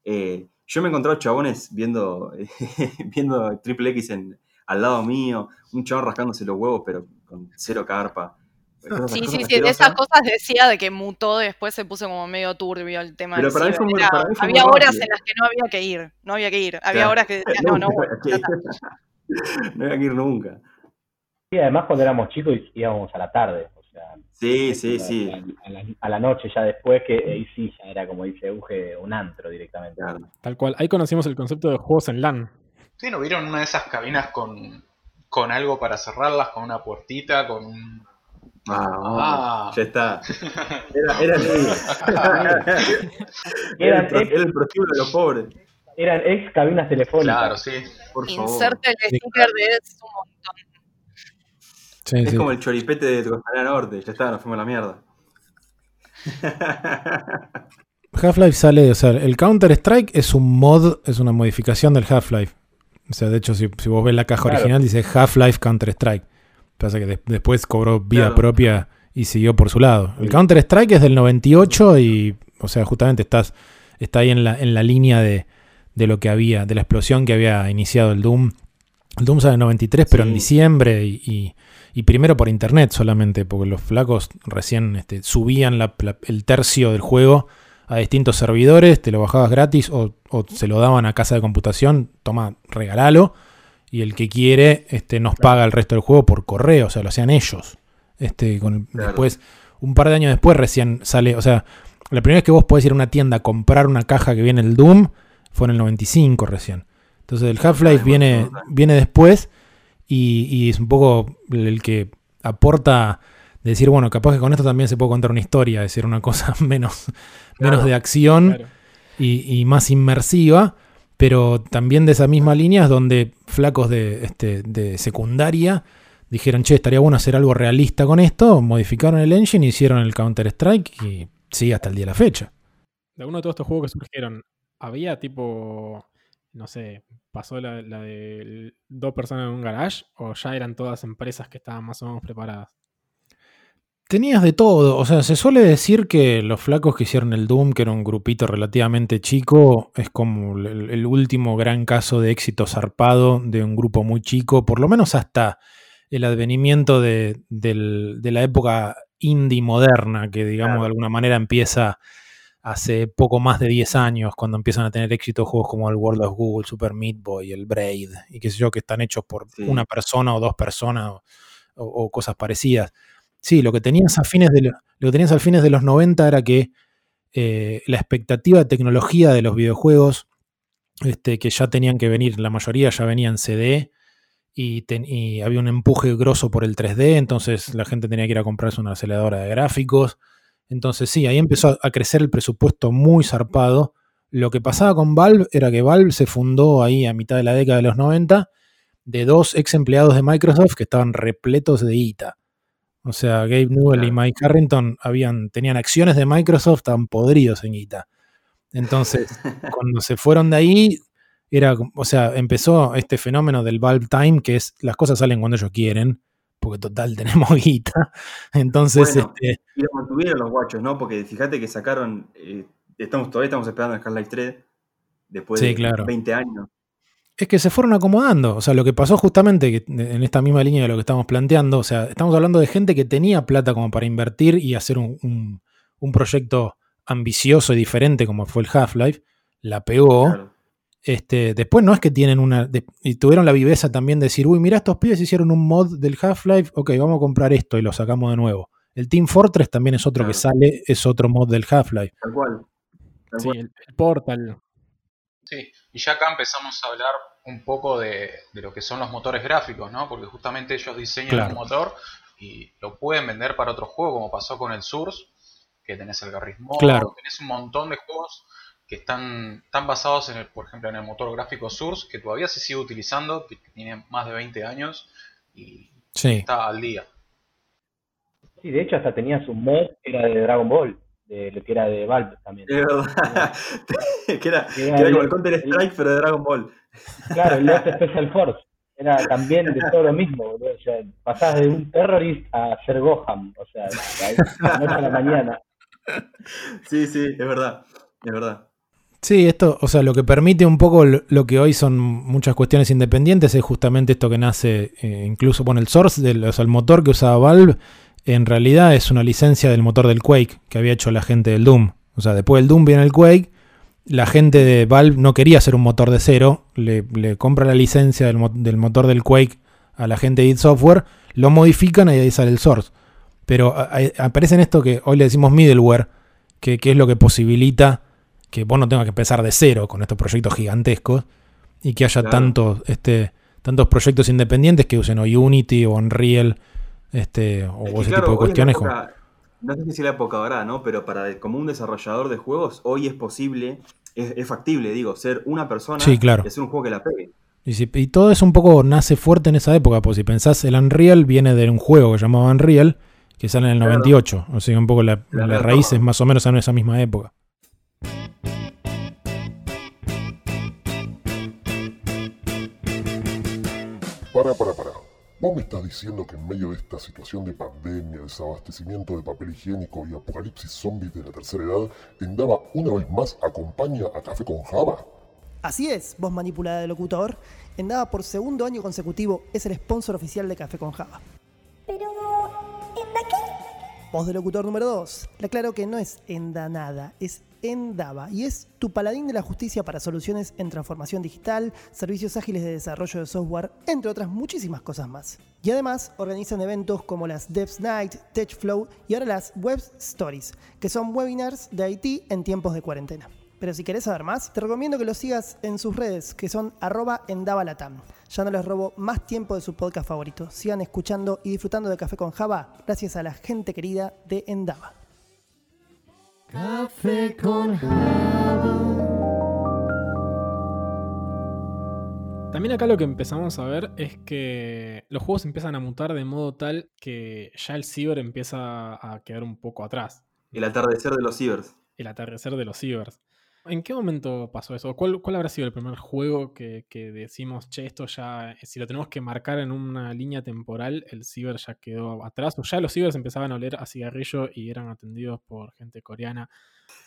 Speaker 6: Eh, yo me encontraba chabones viendo, *laughs* viendo Triple X en, al lado mío, un chabón rascándose los huevos, pero con cero carpa.
Speaker 2: Sí, sí, sí, de esas cosas decía de que mutó, después se puso como medio turbio el tema
Speaker 6: Pero para muy-
Speaker 2: Era-
Speaker 6: muy
Speaker 2: había horas
Speaker 6: rápido.
Speaker 2: en las que no había que ir, no había que ir. Había
Speaker 6: Claro.
Speaker 2: horas que *laughs* decías, no, no. *laughs*
Speaker 6: No voy a ir nunca.
Speaker 1: Sí, además cuando éramos chicos íbamos a la tarde, o sea,
Speaker 6: Sí, sí,
Speaker 1: a-
Speaker 6: sí.
Speaker 1: A, la, a la noche ya después que ahí sí ya era como dice Euge, un antro directamente.
Speaker 6: Claro.
Speaker 3: Tal cual. Ahí conocimos el concepto de juegos en LAN.
Speaker 7: ¿Sí no vieron una de esas cabinas con, con algo para cerrarlas, con una puertita, con un...
Speaker 6: Ah,
Speaker 7: Ah.
Speaker 6: ya está. Era, era el *laughs* era,
Speaker 1: ex,
Speaker 6: era el prostíbulo de los pobres.
Speaker 1: eran ex cabinas telefónicas.
Speaker 7: Claro, sí.
Speaker 6: Por favor.
Speaker 2: Inserte el sticker de es un montón.
Speaker 3: Sí,
Speaker 6: Es
Speaker 3: sí.
Speaker 6: como el choripete de Costanera Norte. Ya está, nos fuimos a la mierda. *laughs*
Speaker 5: Half-Life sale, o sea, el Counter-Strike es un mod, es una modificación del Half-Life. O sea, de hecho, si, si vos ves la caja
Speaker 1: Claro.
Speaker 5: original, dice Half-Life Counter-Strike. Pasa que de- después cobró vida
Speaker 6: Claro.
Speaker 5: propia y siguió por su lado. El Counter-Strike es del 98 y, o sea, justamente estás, está ahí en la, en la línea de, de lo que había, de la explosión que había iniciado el Doom. El Doom sale en 93, pero en diciembre y, y- y primero por internet solamente, porque los flacos recién este, subían la- la- el tercio del juego a distintos servidores, te lo bajabas gratis o, o se lo daban a casa de computación, toma, regalalo. Y el que quiere este, nos paga el resto del juego por correo, o sea, lo hacían ellos. Este, con,
Speaker 6: Claro.
Speaker 5: Después, un par de años después, recién sale, o sea, la primera vez que vos podés ir a una tienda a comprar una caja que viene el Doom fue en el 95 recién. Entonces el Half-Life viene, viene después y, y es un poco el que aporta de decir, bueno, capaz que con esto también se puede contar una historia, decir una cosa *laughs* menos, menos de acción
Speaker 3: Claro.
Speaker 5: y, y más inmersiva, pero también de esa misma línea es donde flacos de, este, de secundaria dijeron, che, estaría bueno hacer algo realista con esto, modificaron el engine, hicieron el Counter-Strike y sigue hasta el día de la fecha.
Speaker 3: De alguno de todos estos juegos que surgieron, ¿había tipo, no sé, pasó la, la de dos personas en un garage o ya eran todas empresas que estaban más o menos preparadas?
Speaker 5: Tenías de todo, o sea, se suele decir que los flacos que hicieron el Doom, que era un grupito relativamente chico, es como el, el último gran caso de éxito zarpado de un grupo muy chico, por lo menos hasta el advenimiento de, del- de la época indie moderna, que digamos
Speaker 6: Claro.
Speaker 5: de alguna manera empieza hace poco más de 10 años, cuando empiezan a tener éxito juegos como el World of Google, Super Meat Boy, el Braid, y qué sé yo, que están hechos por
Speaker 6: Sí.
Speaker 5: una persona o dos personas o- o- o cosas parecidas. Sí, lo que tenías a fines de, lo que tenías fines de los 90 era que eh, la expectativa de tecnología de los videojuegos, este, que ya tenían que venir, la mayoría ya venían CD, y, y había un empuje grosso por el 3D, entonces la gente tenía que ir a comprarse una aceleradora de gráficos. Entonces sí, ahí empezó a crecer el presupuesto muy zarpado. Lo que pasaba con Valve era que Valve se fundó ahí a mitad de la década de los 90 de dos ex empleados de Microsoft que estaban repletos de guita. O sea, Gabe Newell y. Mike Harrington habían, tenían acciones de Microsoft, estaban podridos en guita. Entonces, *laughs* cuando se fueron de ahí, era, o sea, empezó este fenómeno del Valve Time, que es las cosas salen cuando ellos quieren, porque total *laughs* tenemos guita. Entonces,
Speaker 6: Bueno.
Speaker 5: este,
Speaker 6: Y lo mantuvieron los guachos, ¿no? Porque fíjate que sacaron. eh, estamos, todavía estamos esperando el Half-Life 3 después
Speaker 5: Sí,
Speaker 6: de
Speaker 5: claro.
Speaker 6: 20 años.
Speaker 5: Es que se fueron acomodando. O sea, lo que pasó justamente que en esta misma línea de lo que estamos planteando, o sea, estamos hablando de gente que tenía plata como para invertir y hacer un, un- un proyecto ambicioso y diferente como fue el Half-Life, la pegó.
Speaker 6: Claro.
Speaker 5: Este, después no es que tienen una. de- y tuvieron la viveza también de decir, uy, mira, estos pibes hicieron un mod del Half-Life, ok, vamos a comprar esto y lo sacamos de nuevo. El Team Fortress también es otro que sale, es otro mod del Half-Life.
Speaker 6: Tal cual. Tal
Speaker 3: Sí, el Portal.
Speaker 7: Sí, y ya acá empezamos a hablar un poco de, de lo que son los motores gráficos, ¿no? Porque justamente ellos diseñan
Speaker 5: Claro.
Speaker 7: un motor y lo pueden vender para otro juego, como pasó con el Source, que tenés el Garry's Mod,
Speaker 5: Claro.
Speaker 7: tenés un montón de juegos que están, están basados, en el, por ejemplo, en el motor gráfico Source, que todavía se sigue utilizando, que tiene más de 20 años y
Speaker 5: Sí.
Speaker 7: está al día.
Speaker 1: Sí, de hecho hasta tenías un mod que era de Dragon Ball, de, que era de Valve también.
Speaker 6: Es verdad. *laughs* que, era, que
Speaker 1: Era
Speaker 6: era como
Speaker 1: el-
Speaker 6: Counter Strike, pero de Dragon Ball.
Speaker 1: Claro, el Lost *laughs* Special Force. Era también de todo lo mismo, boludo. O sea, pasás de un terrorist a ser Gohan. O sea, de la noche a la mañana.
Speaker 6: Sí, sí, es verdad. Es verdad.
Speaker 5: Sí, esto, o sea, lo que permite un poco lo, lo que hoy son muchas cuestiones independientes es justamente esto que nace, eh, incluso, bueno, el source, del, o sea, el motor que usaba Valve en realidad es una licencia del motor del Quake que había hecho la gente del Doom. O sea, después del Doom viene el Quake, la gente de Valve no quería hacer un motor de cero, le, le compra la licencia del, mo- del motor del Quake a la gente de id Software, lo modifican y ahí sale el source. Pero a- a- aparece en esto que hoy le decimos middleware, que, que es lo que posibilita que vos no tengas que empezar de cero con estos proyectos gigantescos y que haya
Speaker 6: Claro.
Speaker 5: tantos, este, tantos proyectos independientes que usen o Unity o Unreal este, o
Speaker 6: Es que,
Speaker 5: ese
Speaker 6: claro,
Speaker 5: tipo de
Speaker 6: es
Speaker 5: cuestiones.
Speaker 6: época- no sé si es la época ahora, ¿no? Pero para como un desarrollador de juegos, hoy es posible, es, es factible, digo, ser una persona
Speaker 5: Sí, claro.
Speaker 6: y hacer un juego que la pegue.
Speaker 5: Y, si- y todo eso un poco nace fuerte en esa época, porque si pensás, el Unreal viene de un juego que llamaba Unreal, que sale en el
Speaker 6: Claro.
Speaker 5: 98. O sea, un poco la,
Speaker 6: La
Speaker 5: la
Speaker 6: retoma.
Speaker 5: raíz es más o menos en esa misma época.
Speaker 8: Para, para, para. ¿Vos me estás diciendo que en medio de esta situación de pandemia, desabastecimiento de papel higiénico y apocalipsis zombies de la tercera edad, Endava una vez más acompaña a Café con Java?
Speaker 9: Así es, voz manipulada de locutor. Endava por segundo año consecutivo es el sponsor oficial de Café con Java.
Speaker 10: Pero, ¿en qué?
Speaker 9: Voz de locutor número 2. Le aclaro que no es Endanada, es Endava y es tu paladín de la justicia para soluciones en transformación digital, servicios ágiles de desarrollo de software, entre otras muchísimas cosas más. Y además organizan eventos como las Devs Night, TechFlow y ahora las Web Stories, que son webinars de IT en tiempos de cuarentena. Pero si querés saber más, te recomiendo que los sigas en sus redes, que son arroba endavalatam. Ya no les robo más tiempo de su podcast favorito. Sigan escuchando y disfrutando de Café con Java gracias a la gente querida de Endava.
Speaker 4: Café con
Speaker 3: También acá lo que empezamos a ver es que los juegos empiezan a mutar de modo tal que ya el ciber empieza a quedar un poco atrás.
Speaker 6: El atardecer de los cibers.
Speaker 3: El atardecer de los cibers. ¿En qué momento pasó eso? ¿Cuál, cuál habrá sido el primer juego que, que decimos, che, esto ya, si lo tenemos que marcar en una línea temporal, el ciber ya quedó atrás? O ya los cibers empezaban a oler a cigarrillo y eran atendidos por gente coreana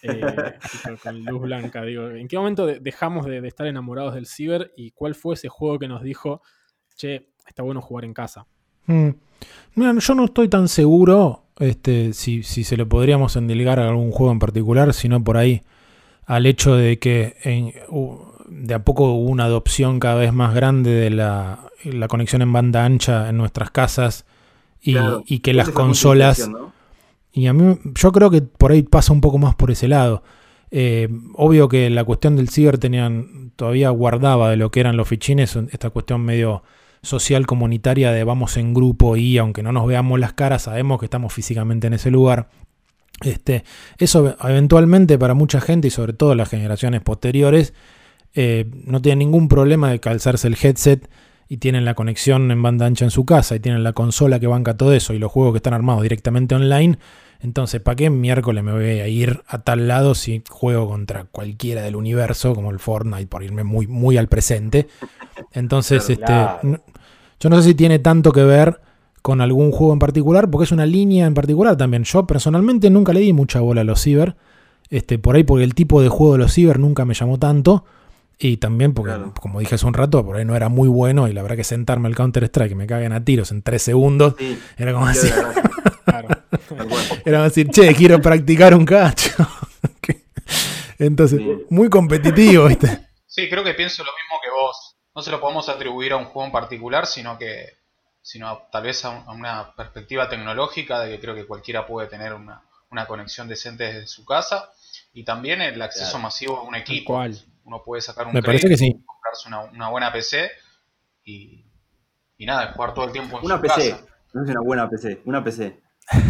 Speaker 3: eh, *laughs* con- luz blanca. Digo, ¿en qué momento de- dejamos de, de estar enamorados del ciber y cuál fue ese juego que nos dijo, che, está bueno jugar en casa?
Speaker 5: Mm. Mira, yo no estoy tan seguro este, si, si se lo podríamos endilgar a algún juego en particular, sino por ahí al hecho de que en- de a poco hubo una adopción cada vez más grande de la, la conexión en banda ancha en nuestras casas y,
Speaker 6: Claro.
Speaker 5: y que
Speaker 6: Esa
Speaker 5: las consolas... Y a mí, yo creo que por ahí pasa un poco más por ese lado. Eh, obvio que la cuestión del ciber tenían, todavía guardaba de lo que eran los fichines, esta cuestión medio social comunitaria de vamos en grupo y aunque no nos veamos las caras, sabemos que estamos físicamente en ese lugar. Este, eso eventualmente para mucha gente y sobre todo las generaciones posteriores eh, no tienen ningún problema de calzarse el headset y tienen la conexión en banda ancha en su casa y tienen la consola que banca todo eso y los juegos que están armados directamente online. Entonces, ¿para qué miércoles me voy a ir a tal lado si juego contra cualquiera del universo, como el Fortnite, por irme muy, muy al presente? Entonces, este, yo no sé si tiene tanto que ver con algún juego en particular, porque es una línea en particular también. Yo personalmente nunca le di mucha bola a los ciber, este, por ahí porque el tipo de juego de los ciber nunca me llamó tanto. Y también porque,
Speaker 6: Claro.
Speaker 5: como dije hace un rato, por ahí no era muy bueno y la verdad que sentarme al Counter-Strike y me caguen a tiros en tres segundos,
Speaker 6: Sí,
Speaker 5: era como así. *laughs*
Speaker 3: Claro.
Speaker 5: Era como decir, che, quiero practicar un cacho. *laughs* Entonces,
Speaker 6: Sí.
Speaker 5: muy competitivo, ¿viste?
Speaker 7: Sí, creo que pienso lo mismo que vos. No se lo podemos atribuir a un juego en particular, sino que sino tal vez a, un- a una perspectiva tecnológica de que creo que cualquiera puede tener una, una conexión decente desde su casa y también el acceso
Speaker 6: Claro.
Speaker 7: masivo a un equipo. Uno puede sacar un
Speaker 5: Me parece que sí.
Speaker 7: comprarse una, una buena PC y, y nada, jugar todo el tiempo en
Speaker 6: Una
Speaker 7: su
Speaker 6: PC.
Speaker 7: casa.
Speaker 6: No es una buena PC, una PC. *laughs*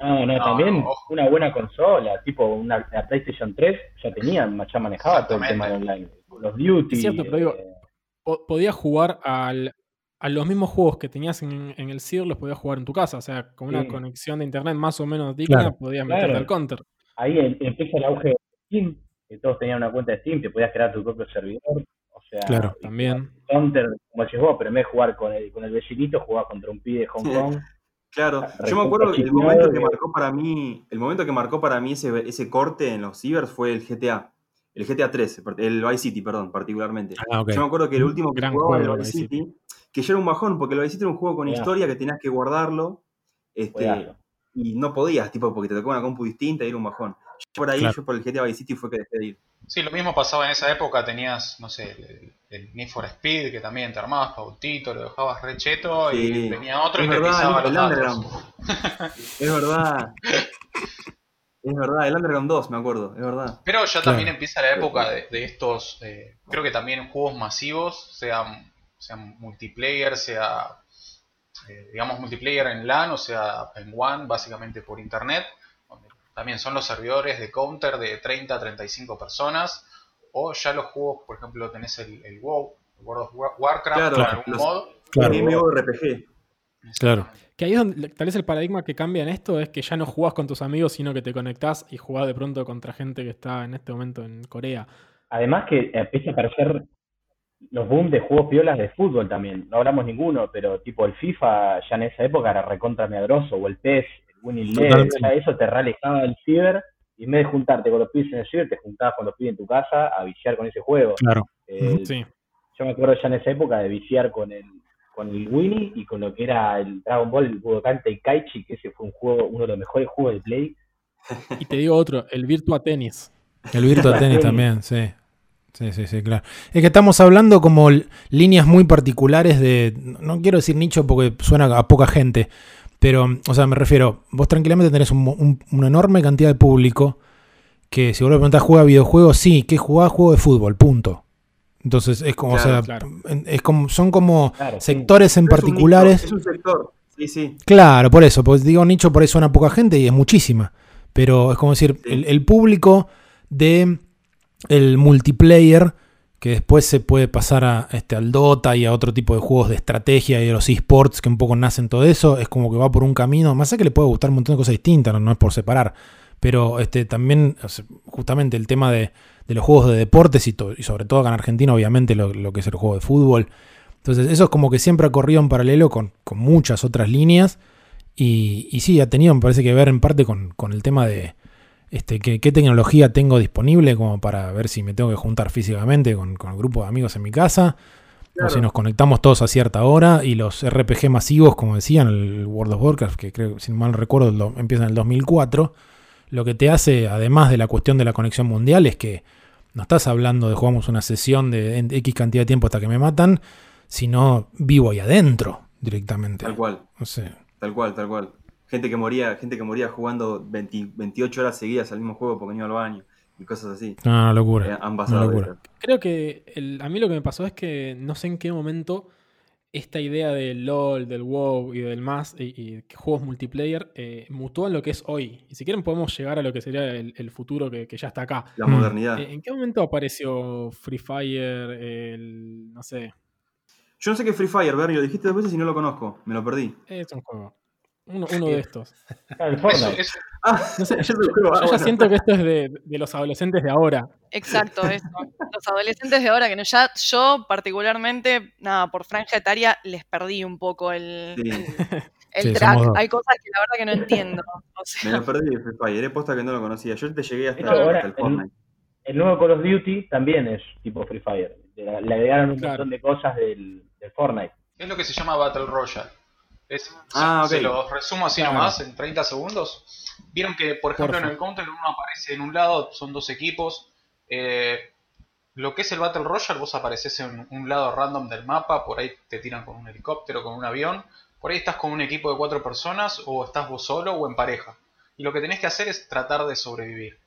Speaker 1: No, no,
Speaker 7: No,
Speaker 1: también
Speaker 7: no,
Speaker 1: una buena consola, tipo una la PlayStation 3 ya tenía, ya manejaba todo el tema online. Los Duty.
Speaker 3: Es cierto, pero digo,
Speaker 1: eh,
Speaker 3: podías jugar al, a los mismos juegos que tenías en, en el ciber, los podías jugar en tu casa. O sea, con una
Speaker 1: Sí.
Speaker 3: conexión de internet más o menos digna,
Speaker 5: Claro.
Speaker 3: podías
Speaker 1: Claro.
Speaker 3: meterte al counter.
Speaker 1: ahí em- empieza el auge de Steam, que todos tenían una cuenta de Steam, te podías crear tu propio servidor. O sea,
Speaker 5: Claro,
Speaker 3: También.
Speaker 1: Counter, como decís vos, pero en vez de jugar con el, con el vecinito, jugabas contra un pibe de Hong
Speaker 6: Sí.
Speaker 1: Kong.
Speaker 6: Claro,
Speaker 1: Recontra
Speaker 6: yo me acuerdo que el momento que marcó para mí, el momento que marcó para mí ese, ese corte en los cibers fue el GTA. El GTA 3, el Vice City, perdón, particularmente.
Speaker 5: Ah, ok.
Speaker 6: Yo me acuerdo que el último que
Speaker 3: Gran
Speaker 6: jugaba
Speaker 3: juego,
Speaker 6: el Vice
Speaker 3: Vice City.
Speaker 6: City, que ya era un bajón, porque el Vice City era un juego con historia que tenías que guardarlo Este, y no podías, tipo, porque te tocaba una compu distinta y era un bajón. Yo por ahí,
Speaker 5: Claro.
Speaker 6: yo por el GTA Vice City fue que dejé de ir.
Speaker 7: Sí, lo mismo pasaba en esa época, tenías, no sé, el, el Need for Speed, que también te armabas tu autito, lo dejabas recheto y
Speaker 6: Sí.
Speaker 7: venía otro y
Speaker 6: Es
Speaker 7: te
Speaker 6: verdad,
Speaker 7: pisaba
Speaker 6: el
Speaker 7: los datos. *laughs*
Speaker 6: Es verdad. es verdad, el Underground 2, me acuerdo, es verdad.
Speaker 7: Pero ya
Speaker 5: Claro.
Speaker 7: también empieza la época de, de estos, eh, creo que también juegos masivos, sean, sean multiplayer, sea, eh, digamos, multiplayer en LAN o sea en WAN, básicamente por internet, donde también son los servidores de Counter de 30 a 35 personas, o ya los juegos, por ejemplo, tenés el, el WoW, el World of War- Warcraft,
Speaker 6: Claro,
Speaker 7: algún
Speaker 6: los-
Speaker 7: mod.
Speaker 5: Claro.
Speaker 6: MMORPG.
Speaker 5: Claro.
Speaker 3: Que ahí es donde tal vez el paradigma que cambia en esto es que ya no jugás con tus amigos, sino que te conectás y jugás de pronto contra gente que está en este momento en Corea.
Speaker 1: Además que empieza a aparecer los boom de juegos piolas de fútbol también. No hablamos ninguno, pero tipo el FIFA ya en esa época era recontra miagroso, o el PES, el Winning eso te realejaba del ciber, y en vez de juntarte con los pibes en el ciber, te juntabas con los pibes en tu casa a viciar con ese juego.
Speaker 5: Claro.
Speaker 1: Eh,
Speaker 3: Sí.
Speaker 1: Yo me acuerdo ya en esa época de viciar con el con el Winnie y con lo que era el Dragon Ball, el Budokan Tenkaichi, que ese fue un juego, uno de los mejores juegos de Play.
Speaker 3: Y te digo otro, el Virtua Tennis.
Speaker 5: El Virtua
Speaker 1: Tenis.
Speaker 5: Tennis *laughs* también, sí. Sí, sí, sí, claro. Es que estamos hablando como líneas muy particulares de. No quiero decir nicho porque suena a poca gente. Pero, o sea, me refiero, vos tranquilamente tenés un una enorme cantidad de público que si vos le preguntás, ¿juega videojuegos? Sí, ¿qué jugás? Juego de fútbol, punto. Entonces es como,
Speaker 6: Claro,
Speaker 5: o sea,
Speaker 3: claro.
Speaker 5: es como, son como
Speaker 1: Claro, sí.
Speaker 5: sectores en
Speaker 6: un
Speaker 5: particulares.
Speaker 6: nicho, Es un sector, sí, sí.
Speaker 5: Claro, por eso, pues digo nicho, por eso suena poca gente y es muchísima. Pero es como decir,
Speaker 6: Sí.
Speaker 5: el, el público de el multiplayer, que después se puede pasar a, este, al Dota y a otro tipo de juegos de estrategia y a los esports que un poco nacen todo eso, es como que va por un camino, más allá que le puede gustar un montón de cosas distintas, no, no es por separar, pero este, también justamente el tema de, de los juegos de deportes y, sobre todo acá en Argentina, obviamente lo, lo que es el juego de fútbol. Entonces eso es como que siempre ha corrido en paralelo con, con muchas otras líneas y, y sí, ha tenido, me parece que ver en parte con, con el tema de este, qué, qué tecnología tengo disponible como para ver si me tengo que juntar físicamente con, con el grupo de amigos en mi casa. O si nos conectamos todos a cierta hora y los RPG masivos, como decían, el World of Warcraft, que creo, si mal recuerdo, lo- empieza en el 2004, lo que te hace, además de la cuestión de la conexión mundial, es que no estás hablando de jugamos una sesión de X cantidad de tiempo hasta que me matan, sino vivo ahí adentro directamente.
Speaker 6: Tal cual,
Speaker 5: No sé.
Speaker 6: tal cual, tal cual. Gente que moría, gente que moría jugando 20 28 horas seguidas al mismo juego porque no iba al baño y cosas así.
Speaker 5: No, locura.
Speaker 6: Eh,
Speaker 5: Una
Speaker 6: pasado
Speaker 5: locura.
Speaker 3: Creo que el- a mí lo que me pasó es que no sé en qué momento esta idea del LOL, del WoW y del más y, juegos multiplayer eh, mutó en lo que es hoy. Y si quieren podemos llegar a lo que sería el, el futuro que, que ya está acá.
Speaker 6: La modernidad.
Speaker 3: Eh, ¿En qué momento apareció Free Fire? El, no sé,
Speaker 6: Yo no sé qué es Free Fire, Bernie, lo dijiste dos veces y no lo conozco. Me lo perdí.
Speaker 3: es un juego. Uno, uno de estos.
Speaker 1: Ah, el
Speaker 7: Eso,
Speaker 1: Fortnite.
Speaker 7: eso-
Speaker 6: Ah,
Speaker 3: No sé,
Speaker 6: yo
Speaker 3: yo,
Speaker 6: lo juego.
Speaker 3: yo
Speaker 6: Ah,
Speaker 3: ya
Speaker 6: bueno.
Speaker 3: siento que esto es de, de los adolescentes de ahora.
Speaker 2: Exacto, eso. Los adolescentes de ahora, que no, ya yo particularmente, nada, por franja etaria, les perdí un poco el,
Speaker 6: Sí.
Speaker 2: el
Speaker 5: Sí,
Speaker 2: track. Hay cosas que la verdad que no entiendo. O
Speaker 6: Me lo perdí de Free Fire. Era posta que no lo conocía. Yo te llegué hasta,
Speaker 1: ahora
Speaker 6: hasta el Fortnite.
Speaker 1: El nuevo Call of Duty también es tipo Free Fire. Le, le agregaron un
Speaker 3: Claro.
Speaker 1: montón de cosas del, del Fortnite.
Speaker 7: es lo que se llama Battle Royale. Es-
Speaker 6: Ah,
Speaker 7: se,
Speaker 6: ok.
Speaker 7: se los resumo así
Speaker 3: Claro.
Speaker 7: nomás, en 30 segundos. Vieron que, por ejemplo, en el Counter uno aparece en un lado, son dos equipos. Eh, lo que es el Battle Royale, vos apareces en un lado random del mapa, por ahí te tiran con un helicóptero, con un avión. Por ahí estás con un equipo de cuatro personas, o estás vos solo o en pareja. Y lo que tenés que hacer es tratar de sobrevivir.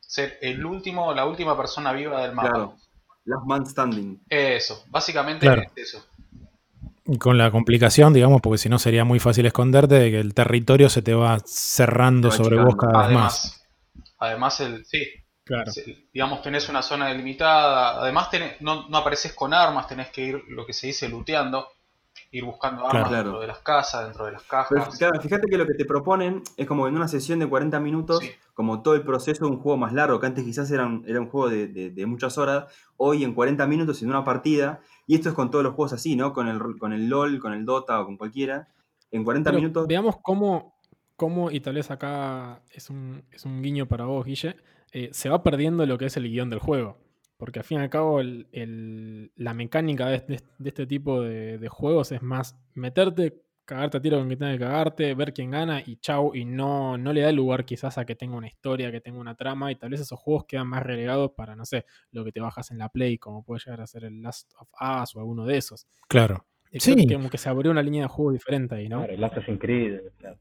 Speaker 7: Ser el último, la última persona viva del mapa.
Speaker 6: Claro. Last Man Standing.
Speaker 7: Eso, básicamente
Speaker 5: Claro.
Speaker 7: es eso.
Speaker 5: Con la complicación, digamos, porque si no sería muy fácil esconderte de que el territorio se te va cerrando
Speaker 6: va
Speaker 5: sobre vos cada vez más.
Speaker 7: Además, además el, sí,
Speaker 3: Claro.
Speaker 7: digamos tenés una zona delimitada, además tenés- no, no apareces con armas, tenés que ir lo que se dice luteando, ir buscando armas
Speaker 5: Claro.
Speaker 7: dentro de las casas, dentro de las
Speaker 6: Pero
Speaker 7: cajas.
Speaker 6: claro, fíjate que lo que te proponen es como en una sesión de 40 minutos,
Speaker 7: Sí.
Speaker 6: como todo el proceso de un juego más largo, que antes quizás era un, era un juego de, de- de muchas horas, hoy en 40 minutos en una partida, y esto es con todos los juegos así, ¿no? Con el, con el LOL, con el Dota o con cualquiera, en 40
Speaker 3: Pero
Speaker 6: minutos...
Speaker 3: Veamos cómo, cómo, y tal vez acá es un, es un guiño para vos, Guille, eh, se va perdiendo lo que es el guion del juego. Porque al fin y al cabo el- el- la mecánica de, este- de este tipo de, de juegos es más meterte cagarte a tiro con quien tenga que cagarte, ver quién gana y chau, y no, no le da lugar quizás a que tenga una historia, que tenga una trama, y tal vez esos juegos quedan más relegados para, no sé, lo que te bajas en la Play, como puede llegar a ser el Last of Us o alguno de esos.
Speaker 5: Claro.
Speaker 3: Y
Speaker 5: Sí.
Speaker 3: que como que se abrió una línea de juego diferente ahí, ¿no?
Speaker 1: Claro, el Assassin's Creed. claro.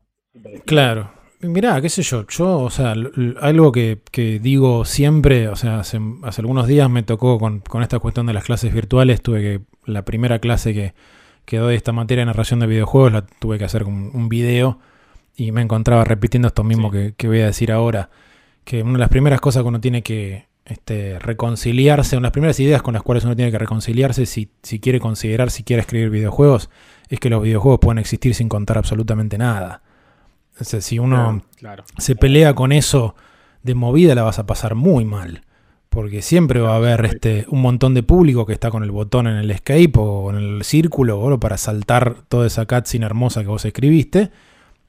Speaker 5: Claro. Mirá, qué sé yo, yo, o sea, algo que, que digo siempre, o sea, hace, hace algunos días me tocó con, con esta cuestión de las clases virtuales, tuve que, la primera clase que, que doy esta materia de narración de videojuegos, la tuve que hacer con un, video y me encontraba repitiendo esto mismo que, que voy a decir ahora, que una de las primeras cosas que uno tiene que este, reconciliarse, una de las primeras ideas con las cuales uno tiene que reconciliarse si, si quiere considerar, si quiere escribir videojuegos, es que los videojuegos pueden existir sin contar absolutamente nada. O sea, si uno
Speaker 3: Claro.
Speaker 5: se pelea con eso de movida, la vas a pasar muy mal. Porque siempre va a haber este, un montón de público que está con el botón en el escape o en el círculo o para saltar toda esa cutscene hermosa que vos escribiste,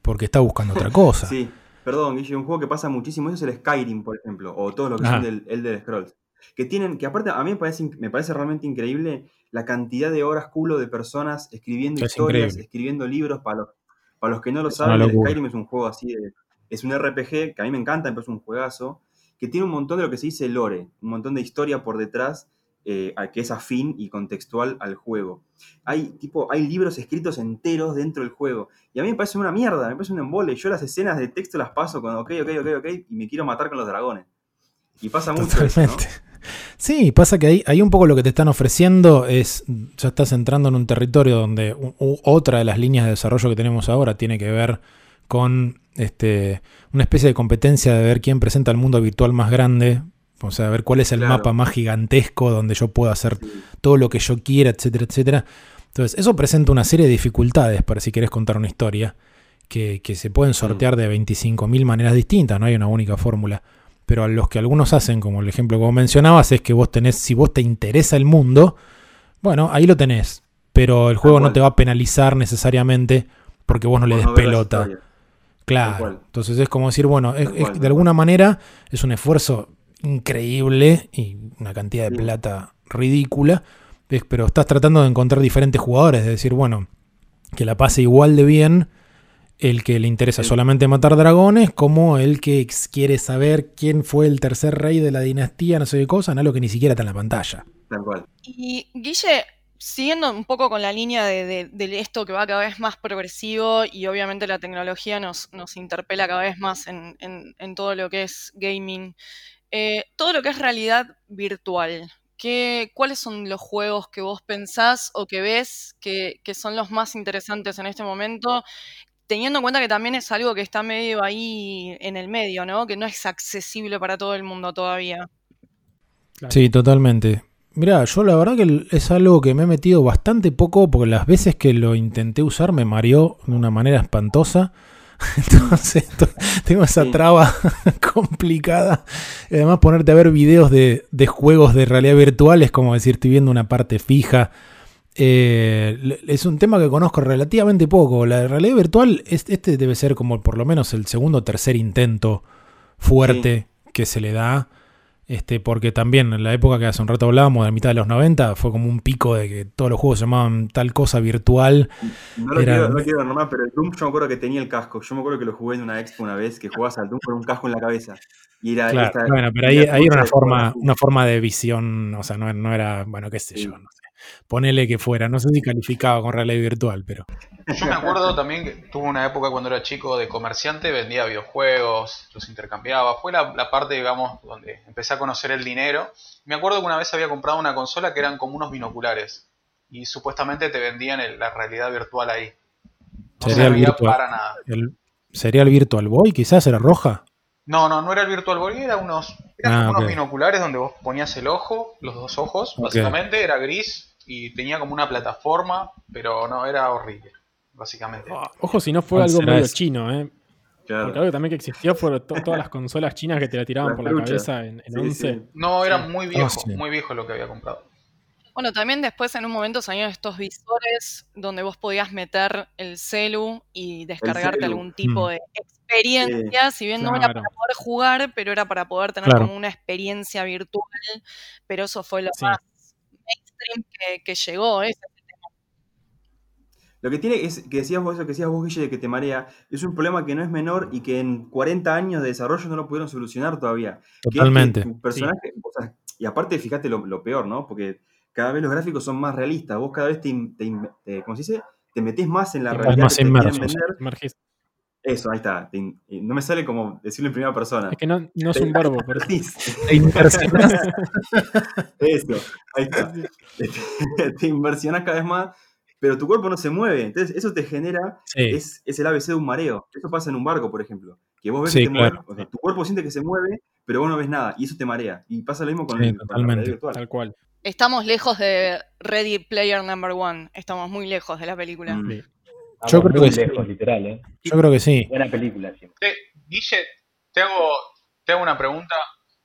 Speaker 5: porque está buscando otra *laughs* cosa.
Speaker 6: Sí, perdón, Guille, un juego que pasa muchísimo, eso es el Skyrim, por ejemplo, o todos los que
Speaker 5: Ajá.
Speaker 6: son del Elder Scrolls. Que tienen, que aparte a mí me parece, me parece realmente increíble la cantidad de horas culo de personas escribiendo
Speaker 5: Es
Speaker 6: historias,
Speaker 5: increíble.
Speaker 6: escribiendo libros. Para los, para los que no lo saben, el. Skyrim es un juego así de. Es un RPG que a mí me encanta, pero es un juegazo, que tiene un montón de lo que se dice lore, un montón de historia por detrás eh, que es afín y contextual al juego. Hay, tipo, hay libros escritos enteros dentro del juego. Y a mí me parece una mierda, me parece un embole. Yo las escenas de texto las paso con ok, ok, ok, ok, y me quiero matar con los dragones. Y pasa mucho.
Speaker 5: Totalmente. *laughs* Sí, pasa que ahí, un poco lo que te están ofreciendo es, ya estás entrando en un territorio donde otra de las líneas de desarrollo que tenemos ahora tiene que ver con este, una especie de competencia de ver quién presenta el mundo virtual más grande, o sea, ver cuál es el
Speaker 6: Claro.
Speaker 5: mapa más gigantesco donde yo puedo hacer
Speaker 6: Sí.
Speaker 5: todo lo que yo quiera, etcétera, etcétera. Entonces, eso presenta una serie de dificultades para si querés contar una historia que, que se pueden sortear de 25.000 maneras distintas, no hay una única fórmula. Pero a los que algunos hacen, como el ejemplo que vos mencionabas, es que vos tenés, si vos te interesa el mundo, bueno, ahí lo tenés. Pero el juego no te va a penalizar necesariamente porque vos no le des pelota. Claro. Entonces es como decir, bueno, es- es- de alguna manera es un esfuerzo increíble y una cantidad de
Speaker 6: Sí.
Speaker 5: plata ridícula, es- pero estás tratando de encontrar diferentes jugadores, de decir, bueno, que la pase igual de bien el que le interesa
Speaker 6: Sí.
Speaker 5: solamente matar dragones como el que quiere saber quién fue el tercer rey de la dinastía, no sé qué cosa, no lo que ni siquiera está en la pantalla.
Speaker 6: Tal cual.
Speaker 2: Y Guille, siguiendo un poco con la línea de, esto que va cada vez más progresivo y obviamente la tecnología nos, interpela cada vez más en, todo lo que es gaming, eh, todo lo que es realidad virtual. ¿qué- ¿Cuáles son los juegos que vos pensás o que ves que, que son los más interesantes en este momento? Teniendo en cuenta que también es algo que está medio ahí en el medio, ¿no? Que no es accesible para todo el mundo todavía.
Speaker 5: Sí, totalmente. Mirá, yo la verdad que es algo que me he metido bastante poco porque las veces que lo intenté usar me mareó de una manera espantosa. *laughs* Entonces to- tengo esa traba *laughs* complicada. Además ponerte a ver videos de, de juegos de realidad virtual es como decir, estoy viendo una parte fija. Eh, es un tema que conozco relativamente poco. La realidad virtual, es- este debe ser como por lo menos el segundo o tercer intento fuerte que se le da. Este, porque también en la época que hace un rato hablábamos, de la mitad de los 90, fue como un pico de que todos los juegos se llamaban tal cosa virtual.
Speaker 6: No lo,
Speaker 5: Era-
Speaker 6: quiero, no quiero nombrar, pero el Doom yo me acuerdo que tenía el casco. Yo me acuerdo que lo jugué en una expo una vez, que jugabas al Doom con un casco en la cabeza. Y era
Speaker 5: Claro,
Speaker 6: esta-
Speaker 5: bueno, pero ahí, ahí era una forma, una forma de visión, o sea, no, no era, bueno, qué sé
Speaker 6: Sí.
Speaker 5: yo, no sé. Ponele que fuera, no sé si calificaba con realidad virtual, pero.
Speaker 7: Yo me acuerdo también que tuve una época cuando era chico de comerciante, vendía videojuegos, los intercambiaba. Fue la, la parte, digamos, donde empecé a conocer el dinero. Me acuerdo que una vez había comprado una consola que eran como unos binoculares. Y supuestamente te vendían el- la realidad virtual ahí. No
Speaker 5: Sería el
Speaker 7: servía
Speaker 5: virtual.
Speaker 7: para nada.
Speaker 5: El, ¿Sería el Virtual Boy? Quizás era roja.
Speaker 7: No, no, no era el Virtual Boy, era unos, eran
Speaker 5: Ah,
Speaker 7: como unos binoculares donde vos ponías el ojo, los dos ojos, básicamente, era gris y tenía como una plataforma, pero no, era horrible, básicamente.
Speaker 3: Ojo si no fue
Speaker 5: ¿Cuál
Speaker 3: algo medio chino, ¿eh?
Speaker 6: Claro.
Speaker 3: Porque algo también que existió fueron to- todas las consolas chinas que te la tiraban por la cabeza en, en
Speaker 6: Sí,
Speaker 3: 11.
Speaker 6: sí.
Speaker 7: No, era
Speaker 6: Sí.
Speaker 7: muy viejo,
Speaker 5: Ah, sí.
Speaker 7: muy viejo lo que había comprado.
Speaker 2: Bueno, también después en un momento salieron estos visores donde vos podías meter el celu y descargarte
Speaker 6: celu.
Speaker 2: algún tipo
Speaker 5: Mm.
Speaker 2: de experiencia, si bien no era para poder jugar, pero era para poder tener
Speaker 5: Claro.
Speaker 2: como una experiencia virtual, pero eso fue lo
Speaker 3: Sí.
Speaker 2: más mainstream que, que llegó, tema.
Speaker 6: Lo que tiene es que decías vos, eso que decías vos, Guille, de que te marea, es un problema que no es menor y que en 40 años de desarrollo no lo pudieron solucionar todavía. Que es que
Speaker 5: Totalmente.
Speaker 6: o sea, y aparte, fíjate lo, lo peor, ¿no? Porque cada vez los gráficos son más realistas. Vos cada vez te, te- ¿cómo se dice? Te metés más en la realidad
Speaker 5: más
Speaker 6: que te vender. Eso, ahí está. No me sale como decirlo en primera persona.
Speaker 3: Es que no, no es un verbo, por eso.
Speaker 5: Te inversionás. *laughs*
Speaker 6: Eso, ahí está. Te, inversionás cada vez más, pero tu cuerpo no se mueve. Entonces, eso te genera,
Speaker 5: Sí.
Speaker 6: es, es el ABC de un mareo. Eso pasa en un barco, por ejemplo. Que vos ves
Speaker 5: Sí,
Speaker 6: que te mueve.
Speaker 5: claro.
Speaker 6: O sea, tu cuerpo siente que se mueve, pero vos no ves nada. Y eso te marea. Y pasa lo mismo con,
Speaker 5: Sí,
Speaker 6: el, con la
Speaker 5: totalmente.
Speaker 6: realidad virtual.
Speaker 3: Tal cual.
Speaker 2: Estamos lejos de Ready Player Number One. Estamos muy lejos de la película.
Speaker 6: Mm.
Speaker 3: Sí.
Speaker 1: Vamos
Speaker 5: Yo creo
Speaker 1: muy
Speaker 5: que sí.
Speaker 1: lejos, literal, ¿eh?
Speaker 5: Yo creo que sí.
Speaker 1: Buena película siempre.
Speaker 7: Te- Guille, te hago, te hago una pregunta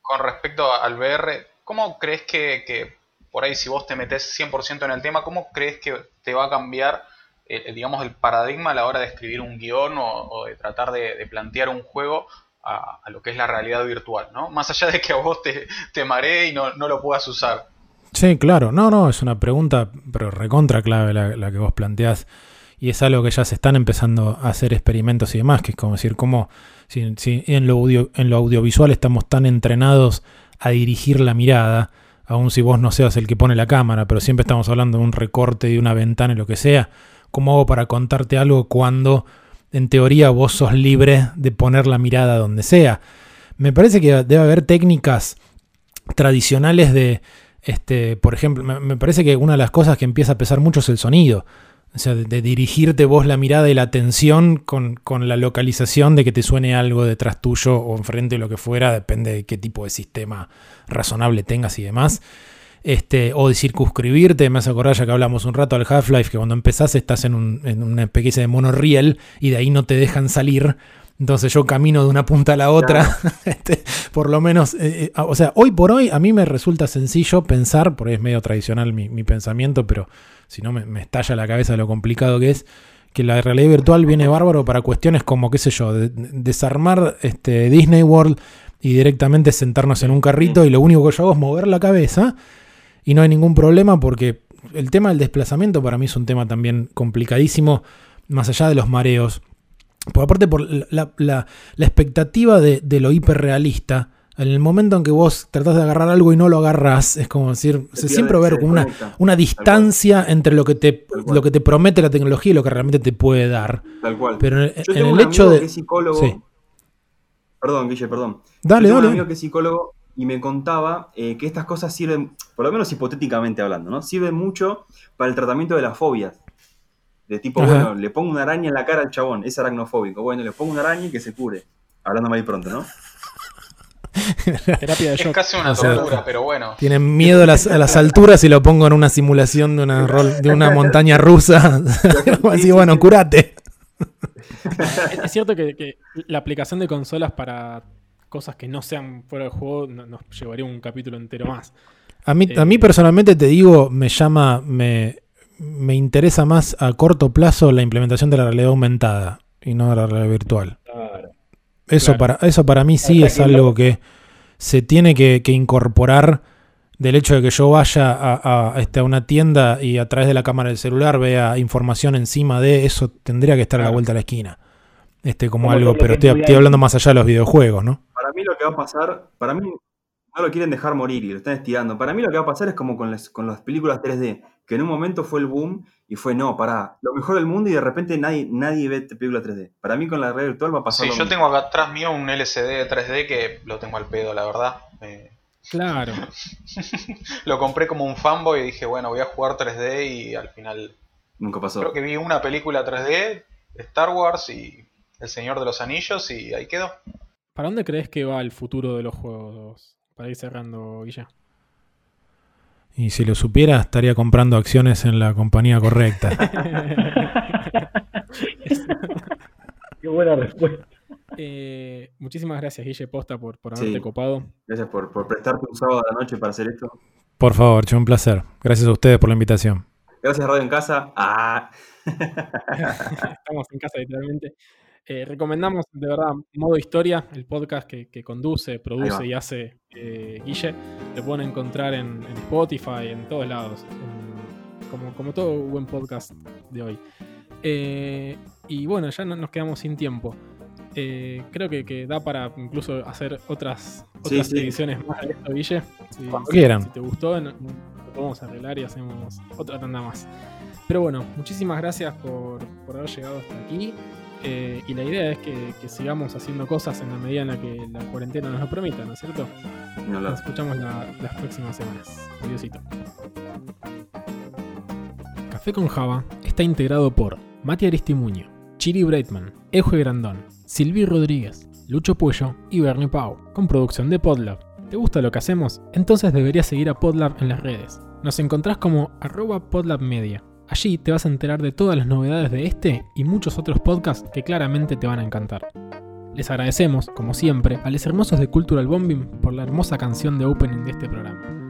Speaker 7: con respecto al VR. ¿Cómo crees que, que por ahí si vos te metes 100% en el tema, cómo crees que te va a cambiar, eh, digamos, el paradigma a la hora de escribir un guion o, o de tratar de, de plantear un juego a, a lo que es la realidad virtual, ¿no? Más allá de que a vos te, te maree y no, no lo puedas usar.
Speaker 5: Sí, claro. No, no, es una pregunta, pero recontra clave la, la que vos planteás. Y es algo que ya se están empezando a hacer experimentos y demás, que es como decir, cómo si, en, lo audio- en lo audiovisual estamos tan entrenados a dirigir la mirada, aun si vos no seas el que pone la cámara, pero siempre estamos hablando de un recorte, de una ventana y lo que sea, ¿cómo hago para contarte algo cuando en teoría vos sos libre de poner la mirada donde sea? Me parece que debe haber técnicas tradicionales de, este, por ejemplo, me parece que una de las cosas que empieza a pesar mucho es el sonido. O sea, de, de dirigirte vos la mirada y la atención con, con la localización de que te suene algo detrás tuyo o enfrente lo que fuera, depende de qué tipo de sistema razonable tengas y demás. Este, o de circunscribirte, me hace acordar ya que hablamos un rato al Half-Life, que cuando empezás estás en, un- en una especie de monorriel y de ahí no te dejan salir. Entonces yo camino de una punta a la otra. *laughs* Este, por lo menos, eh, eh, o sea, hoy por hoy a mí me resulta sencillo pensar, porque es medio tradicional mi, mi pensamiento, pero si no me, me estalla la cabeza lo complicado que es, que la realidad virtual viene bárbaro para cuestiones como, qué sé yo, de- desarmar este, Disney World y directamente sentarnos en un carrito y lo único que yo hago es mover la cabeza y no hay ningún problema porque el tema del desplazamiento para mí es un tema también complicadísimo, más allá de los mareos. Por aparte por la, la- la- expectativa de, de lo hiperrealista, en el momento en que vos tratás de agarrar algo y no lo agarrás, es como decir,
Speaker 6: Se
Speaker 5: siempre va a haber como una, una distancia entre lo que, te, lo que te promete la tecnología y lo que realmente te puede dar.
Speaker 6: Tal cual.
Speaker 5: Pero en,
Speaker 6: Yo
Speaker 5: en
Speaker 6: tengo
Speaker 5: el
Speaker 6: un
Speaker 5: hecho
Speaker 6: amigo
Speaker 5: de...
Speaker 6: que es psicólogo.
Speaker 5: Sí.
Speaker 6: Perdón, Guille, perdón.
Speaker 5: Dale,
Speaker 6: Yo tengo
Speaker 5: dale.
Speaker 6: un amigo que es psicólogo y me contaba eh, que estas cosas sirven, por lo menos hipotéticamente hablando, ¿no? Sirven mucho para el tratamiento de las fobias. De tipo,
Speaker 5: Ajá.
Speaker 6: bueno, le pongo una araña en la cara al chabón, es aracnofóbico. Bueno, le pongo una araña y que se cure. Hablando mal y pronto, ¿no? *laughs*
Speaker 3: Terapia de
Speaker 7: Es casi una
Speaker 5: O sea,
Speaker 7: tortura, pero bueno.
Speaker 5: Tienen miedo a las, a las alturas y lo pongo en una simulación de una, rol- de una montaña rusa. *laughs* *laughs* Así, bueno, curate.
Speaker 3: Es, cierto que, que la aplicación de consolas para cosas que no sean fuera del juego no- nos llevaría un capítulo entero más.
Speaker 5: A mí, a mí
Speaker 3: Eh,
Speaker 5: personalmente te digo, me llama, me, me interesa más a corto plazo la implementación de la realidad aumentada y no de la realidad virtual.
Speaker 1: Claro.
Speaker 5: Eso,
Speaker 3: Claro.
Speaker 5: para, eso para mí sí es algo
Speaker 1: lo-
Speaker 5: que se tiene que, que incorporar del hecho de que yo vaya a, a, este, a una tienda y a través de la cámara del celular vea información encima de eso, tendría que estar a la vuelta de la esquina. Este, como
Speaker 1: Como
Speaker 5: algo, pero estoy, hablando más allá de los videojuegos, ¿no?
Speaker 6: Para mí lo que va a pasar, para mí no lo quieren dejar morir y lo están estirando. Para mí lo que va a pasar es como con las, con las películas 3D, que en un momento fue el boom y fue, no, pará, lo mejor del mundo y de repente nadie, nadie ve películas 3D. Para mí con la realidad virtual va a pasar
Speaker 7: Sí,
Speaker 6: lo
Speaker 7: yo
Speaker 6: mismo.
Speaker 7: tengo acá atrás mío un LCD 3D que lo tengo al pedo, la verdad. Eh,
Speaker 3: Claro. *laughs*
Speaker 7: lo compré como un fanboy y dije, bueno, voy a jugar 3D y al final
Speaker 6: Nunca pasó.
Speaker 7: creo que vi una película 3D, Star Wars y El Señor de los Anillos y ahí quedó.
Speaker 3: ¿Para dónde crees que va el futuro de los juegos? Para ir cerrando, Guilla.
Speaker 5: Y si lo supiera, estaría comprando acciones en la compañía correcta. *laughs*
Speaker 1: Qué buena respuesta.
Speaker 3: Eh, muchísimas gracias, Guille Posta, por, por
Speaker 6: Sí.
Speaker 3: haberte copado.
Speaker 6: Gracias por, por prestarte un sábado a la noche para hacer esto.
Speaker 5: Por favor, che, un placer. Gracias a ustedes por la invitación.
Speaker 6: Gracias Radio en Casa. Ah. *laughs*
Speaker 3: Estamos en casa, literalmente. Eh, recomendamos, de verdad, Modo Historia, el podcast que, que conduce, produce y hace eh, Guille. Lo pueden encontrar en, en Spotify, en todos lados. en- como, como todo buen podcast de hoy. Eh, y bueno, ya no nos quedamos sin tiempo. Eh, creo que, que da para incluso hacer otras, otras
Speaker 6: sí.
Speaker 3: ediciones más de esto, Guille. Si,
Speaker 5: Cuando
Speaker 3: si-
Speaker 5: quieran.
Speaker 3: si te gustó, no- no- lo podemos arreglar y hacemos otra tanda más. Pero bueno, muchísimas gracias por, por haber llegado hasta aquí. Eh, y la idea es que, que sigamos haciendo cosas en la medida en la que la cuarentena nos lo permita, ¿no es cierto? Nos escuchamos la- las próximas semanas. Adiósito. Café con Java está integrado por Mati Aristimuño, Chiri Breitman, Euje Grandón, Silvi Rodríguez, Lucho Puello y Bernie Pau, con producción de Podlab. ¿Te gusta lo que hacemos? Entonces deberías seguir a Podlab en las redes. Nos encontrás como arroba podlabmedia. Allí te vas a enterar de todas las novedades de este y muchos otros podcasts que claramente te van a encantar. Les agradecemos, como siempre, a los hermosos de Cultural Bombing por la hermosa canción de opening de este programa.